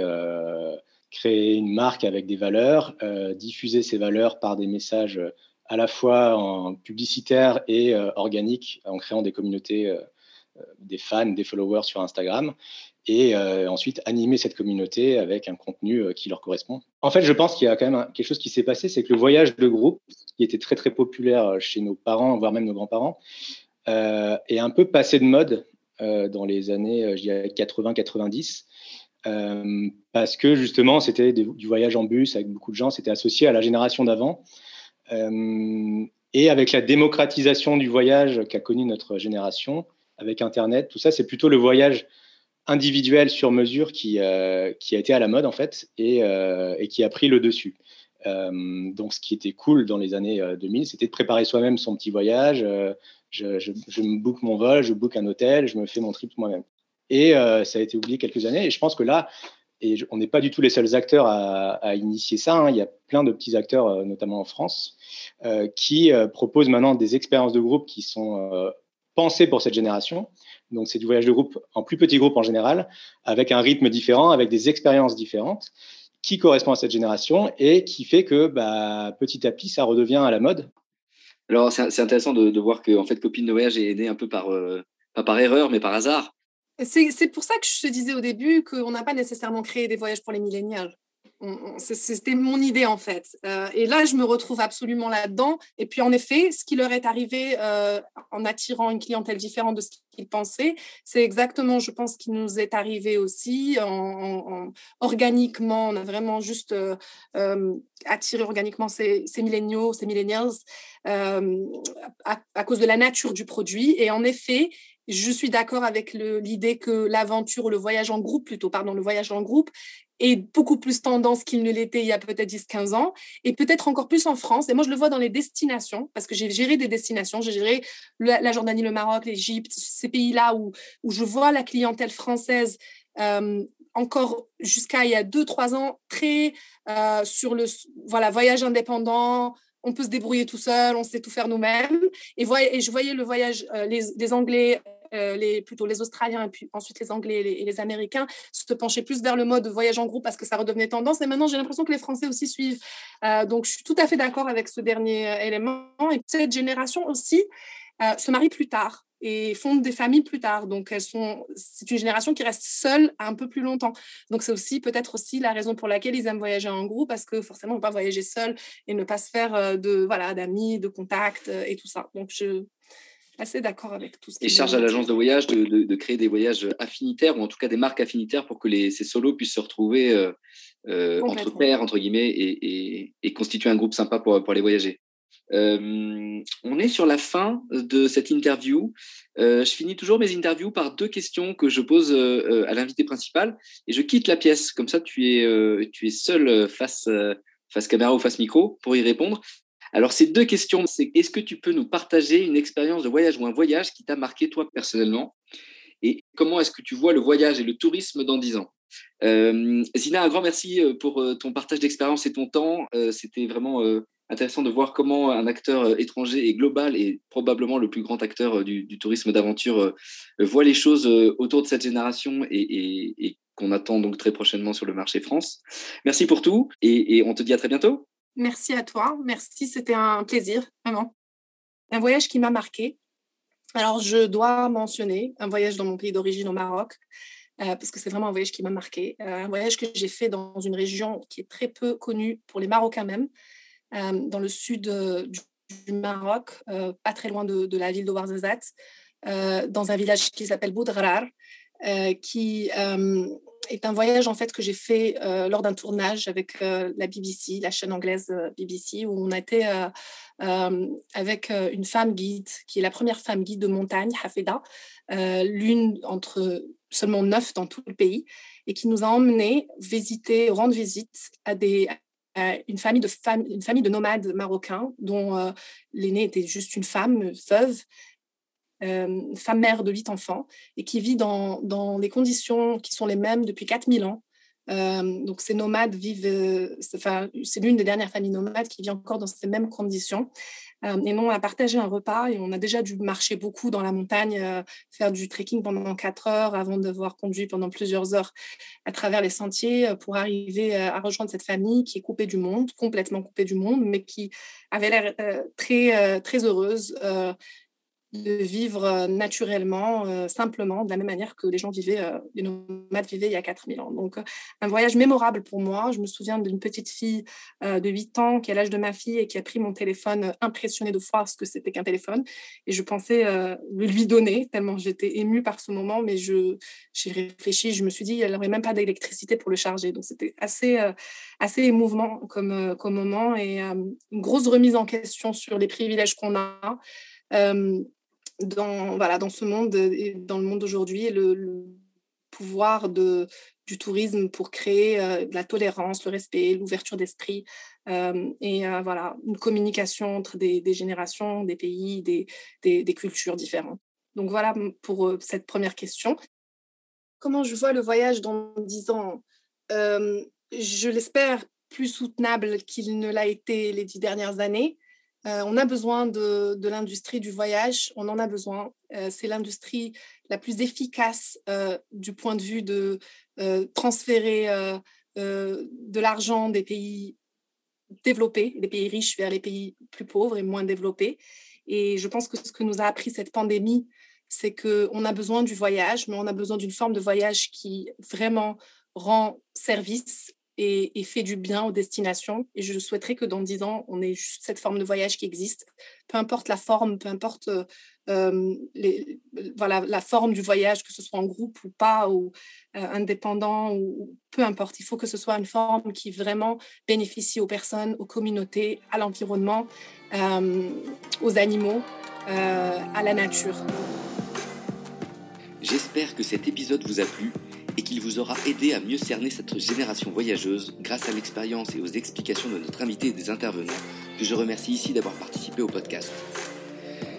créer une marque avec des valeurs, euh, diffuser ces valeurs par des messages euh, à la fois publicitaires et euh, organiques, en créant des communautés, des fans, des followers sur Instagram, et ensuite animer cette communauté avec un contenu qui leur correspond. En fait, je pense qu'il y a quand même quelque chose qui s'est passé, c'est que le voyage de groupe, qui était très très populaire chez nos parents, voire même nos grands-parents, est un peu passé de mode dans les années 80-90 euh, parce que justement, c'était du voyage en bus avec beaucoup de gens, c'était associé à la génération d'avant. Euh, et avec la démocratisation du voyage qu'a connu notre génération, avec Internet, tout ça, c'est plutôt le voyage individuel sur mesure qui, euh, a été à la mode en fait et, qui a pris le dessus. donc, ce qui était cool dans les années 2000, c'était de préparer soi-même son petit voyage. Je, je, me book mon vol, je book un hôtel, je me fais mon trip moi-même. Et euh, ça a été oublié quelques années. Et je pense que là, et on n'est pas du tout les seuls acteurs à, initier ça. Hein. Il y a plein de petits acteurs, euh, notamment en France, euh, qui proposent maintenant des expériences de groupe qui sont pensées pour cette génération. Donc, c'est du voyage de groupe en plus petit groupe en général, avec un rythme différent, avec des expériences différentes, qui correspond à cette génération et qui fait que bah, petit à petit, ça redevient à la mode. Alors, c'est intéressant de, voir que en fait, Copine de voyage est né un peu par, pas par erreur, mais par hasard C'est pour ça que je te disais au début qu'on n'a pas nécessairement créé des voyages pour les millénials. C'était mon idée en fait. Euh, et là, je me retrouve absolument là-dedans. Et puis en effet, ce qui leur est arrivé euh, en attirant une clientèle différente de ce qu'ils pensaient, c'est exactement, je pense, ce qui nous est arrivé aussi. En, organiquement, on a vraiment juste euh, attiré organiquement ces, ces milléniaux, ces millennials, à, à, cause de la nature du produit. Et en effet, je suis d'accord avec l'idée que l'aventure, le voyage en groupe plutôt, pardon, le voyage en groupe est beaucoup plus tendance qu'il ne l'était il y a peut-être 10-15 ans, et peut-être encore plus en France. Et moi, je le vois dans les destinations, parce que j'ai géré des destinations, j'ai géré la, Jordanie, le Maroc, l'Égypte, ces pays-là où, je vois la clientèle française euh, encore jusqu'à il y a 2-3 ans très euh, sur le voilà, voyage indépendant, on peut se débrouiller tout seul, on sait tout faire nous-mêmes. Et, et, je voyais le voyage, euh, les, les, Anglais euh, les, plutôt les Australiens et puis ensuite les Anglais et les, Américains se penchaient plus vers le mode voyage en groupe parce que ça redevenait tendance. Et maintenant, j'ai l'impression que les Français aussi suivent. Euh, donc, je suis tout à fait d'accord avec ce dernier euh, élément. Et cette génération aussi se marie plus tard et fondent des familles plus tard. Donc, c'est une génération qui reste seule un peu plus longtemps. Donc, c'est aussi peut-être aussi la raison pour laquelle ils aiment voyager en groupe, parce que forcément, on ne peut pas voyager seul et ne pas se faire de voilà d'amis, de contacts et tout ça. Donc, je, assez d'accord avec tout ce Et charge à l'agence de voyage de, créer des voyages affinitaires, ou en tout cas des marques affinitaires pour que les, ces solos puissent se retrouver euh, euh, entre pairs, entre guillemets, et, constituer un groupe sympa pour, pour aller voyager. Euh, on est sur la fin de cette interview. je finis toujours mes interviews par deux questions que je pose à l'invité principal et je quitte la pièce. Comme ça, tu es, tu es seul face, face caméra ou face micro pour y répondre. Alors, ces deux questions, c'est est-ce que tu peux nous partager une expérience de voyage ou un voyage qui t'a marqué toi personnellement? Et comment est-ce que tu vois le voyage et le tourisme dans dix ans? Euh, Zina, un grand merci euh, pour euh, ton partage d'expérience et ton temps. C'était vraiment intéressant de voir comment un acteur étranger et global et probablement le plus grand acteur du, tourisme d'aventure voit les choses autour de cette génération et, qu'on attend donc très prochainement sur le marché France. Merci pour tout et on te dit à très bientôt. Merci à toi. Merci, c'était un plaisir, vraiment. Un voyage qui m'a marqué. Alors, je dois mentionner un voyage dans mon pays d'origine au Maroc, euh, parce que c'est vraiment un voyage qui m'a marqué. Euh, un voyage que j'ai fait dans une région qui est très peu connue pour les Marocains même, euh, dans le sud du, Maroc, pas très loin de, la ville d'Ouarzazate, dans un village qui s'appelle Boudrar, qui est un voyage en fait que j'ai fait euh, lors d'un tournage avec euh, la BBC, la chaîne anglaise euh, BBC, où on été avec une femme guide, qui est la première femme guide de montagne, Hafeda, l'une entre seulement neuf dans tout le pays, et qui nous a emmenés visiter, rendre visite à des une famille de femmes, une famille de nomades marocains dont l'aînée était juste une femme veuve euh, femme mère de huit enfants, et qui vit dans, dans, des conditions qui sont les mêmes depuis 4000 ans. Euh, donc ces nomades vivent, euh, c'est l'une des dernières familles nomades qui vit encore dans ces mêmes conditions. et nous, on a partagé un repas et on a déjà dû marcher beaucoup dans la montagne, faire du trekking pendant quatre heures avant de devoir conduire pendant plusieurs heures à travers les sentiers pour arriver à rejoindre cette famille qui est coupée du monde, complètement coupée du monde, mais qui avait l'air très, très heureuse de vivre euh, naturellement, euh, simplement, de la même manière que les gens vivaient, euh, les nomades vivaient il y a 4000 ans. Donc, un voyage mémorable pour moi. Je me souviens d'une petite fille de 8 ans qui a l'âge de ma fille et qui a pris mon téléphone impressionnée de voir ce que c'était qu'un téléphone. Et je pensais le lui donner, tellement j'étais émue par ce moment, mais je, j'ai réfléchi, je me suis dit, elle n'aurait même pas d'électricité pour le charger. Donc, c'était assez, assez émouvant comme, comme moment et une grosse remise en question sur les privilèges qu'on a dans, voilà, dans ce monde et dans le monde d'aujourd'hui, le, pouvoir de, du tourisme pour créer euh, la tolérance, le respect, l'ouverture d'esprit euh, et euh, voilà, une communication entre des, générations, des pays, des, des, cultures différentes. Donc voilà pour cette première question. Comment je vois le voyage dans dix ans? Je l'espère plus soutenable qu'il ne l'a été les dix dernières années. Euh, on a besoin de, l'industrie du voyage, on en a besoin. Euh, c'est l'industrie la plus efficace euh, du point de vue de transférer de l'argent des pays développés, des pays riches vers les pays plus pauvres et moins développés. Et je pense que ce que nous a appris cette pandémie, c'est qu'on a besoin du voyage, mais on a besoin d'une forme de voyage qui vraiment rend service et, fait du bien aux destinations. Et je souhaiterais que dans dix ans, on ait juste cette forme de voyage qui existe, peu importe la forme, peu importe euh, euh, la forme du voyage, que ce soit en groupe ou pas, ou euh, indépendant, ou, peu importe. Il faut que ce soit une forme qui vraiment bénéficie aux personnes, aux communautés, à l'environnement, aux animaux, à la nature. J'espère que cet épisode vous a plu et qu'il vous aura aidé à mieux cerner cette génération voyageuse grâce à l'expérience et aux explications de notre invité et des intervenants, que je remercie ici d'avoir participé au podcast.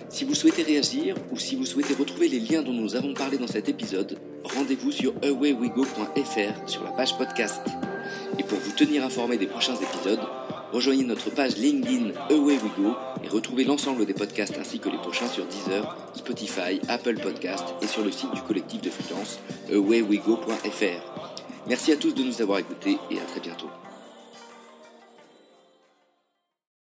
Si vous souhaitez réagir ou si vous souhaitez retrouver les liens dont nous avons parlé dans cet épisode, rendez-vous sur awaywego.fr sur la page podcast. Et pour vous tenir informé des prochains épisodes, rejoignez notre page LinkedIn Away et retrouvez l'ensemble des podcasts ainsi que les prochains sur Deezer, Spotify, Apple Podcast et sur le site du collectif de freelance awaywego.fr. Merci à tous de nous avoir écoutés et à très bientôt.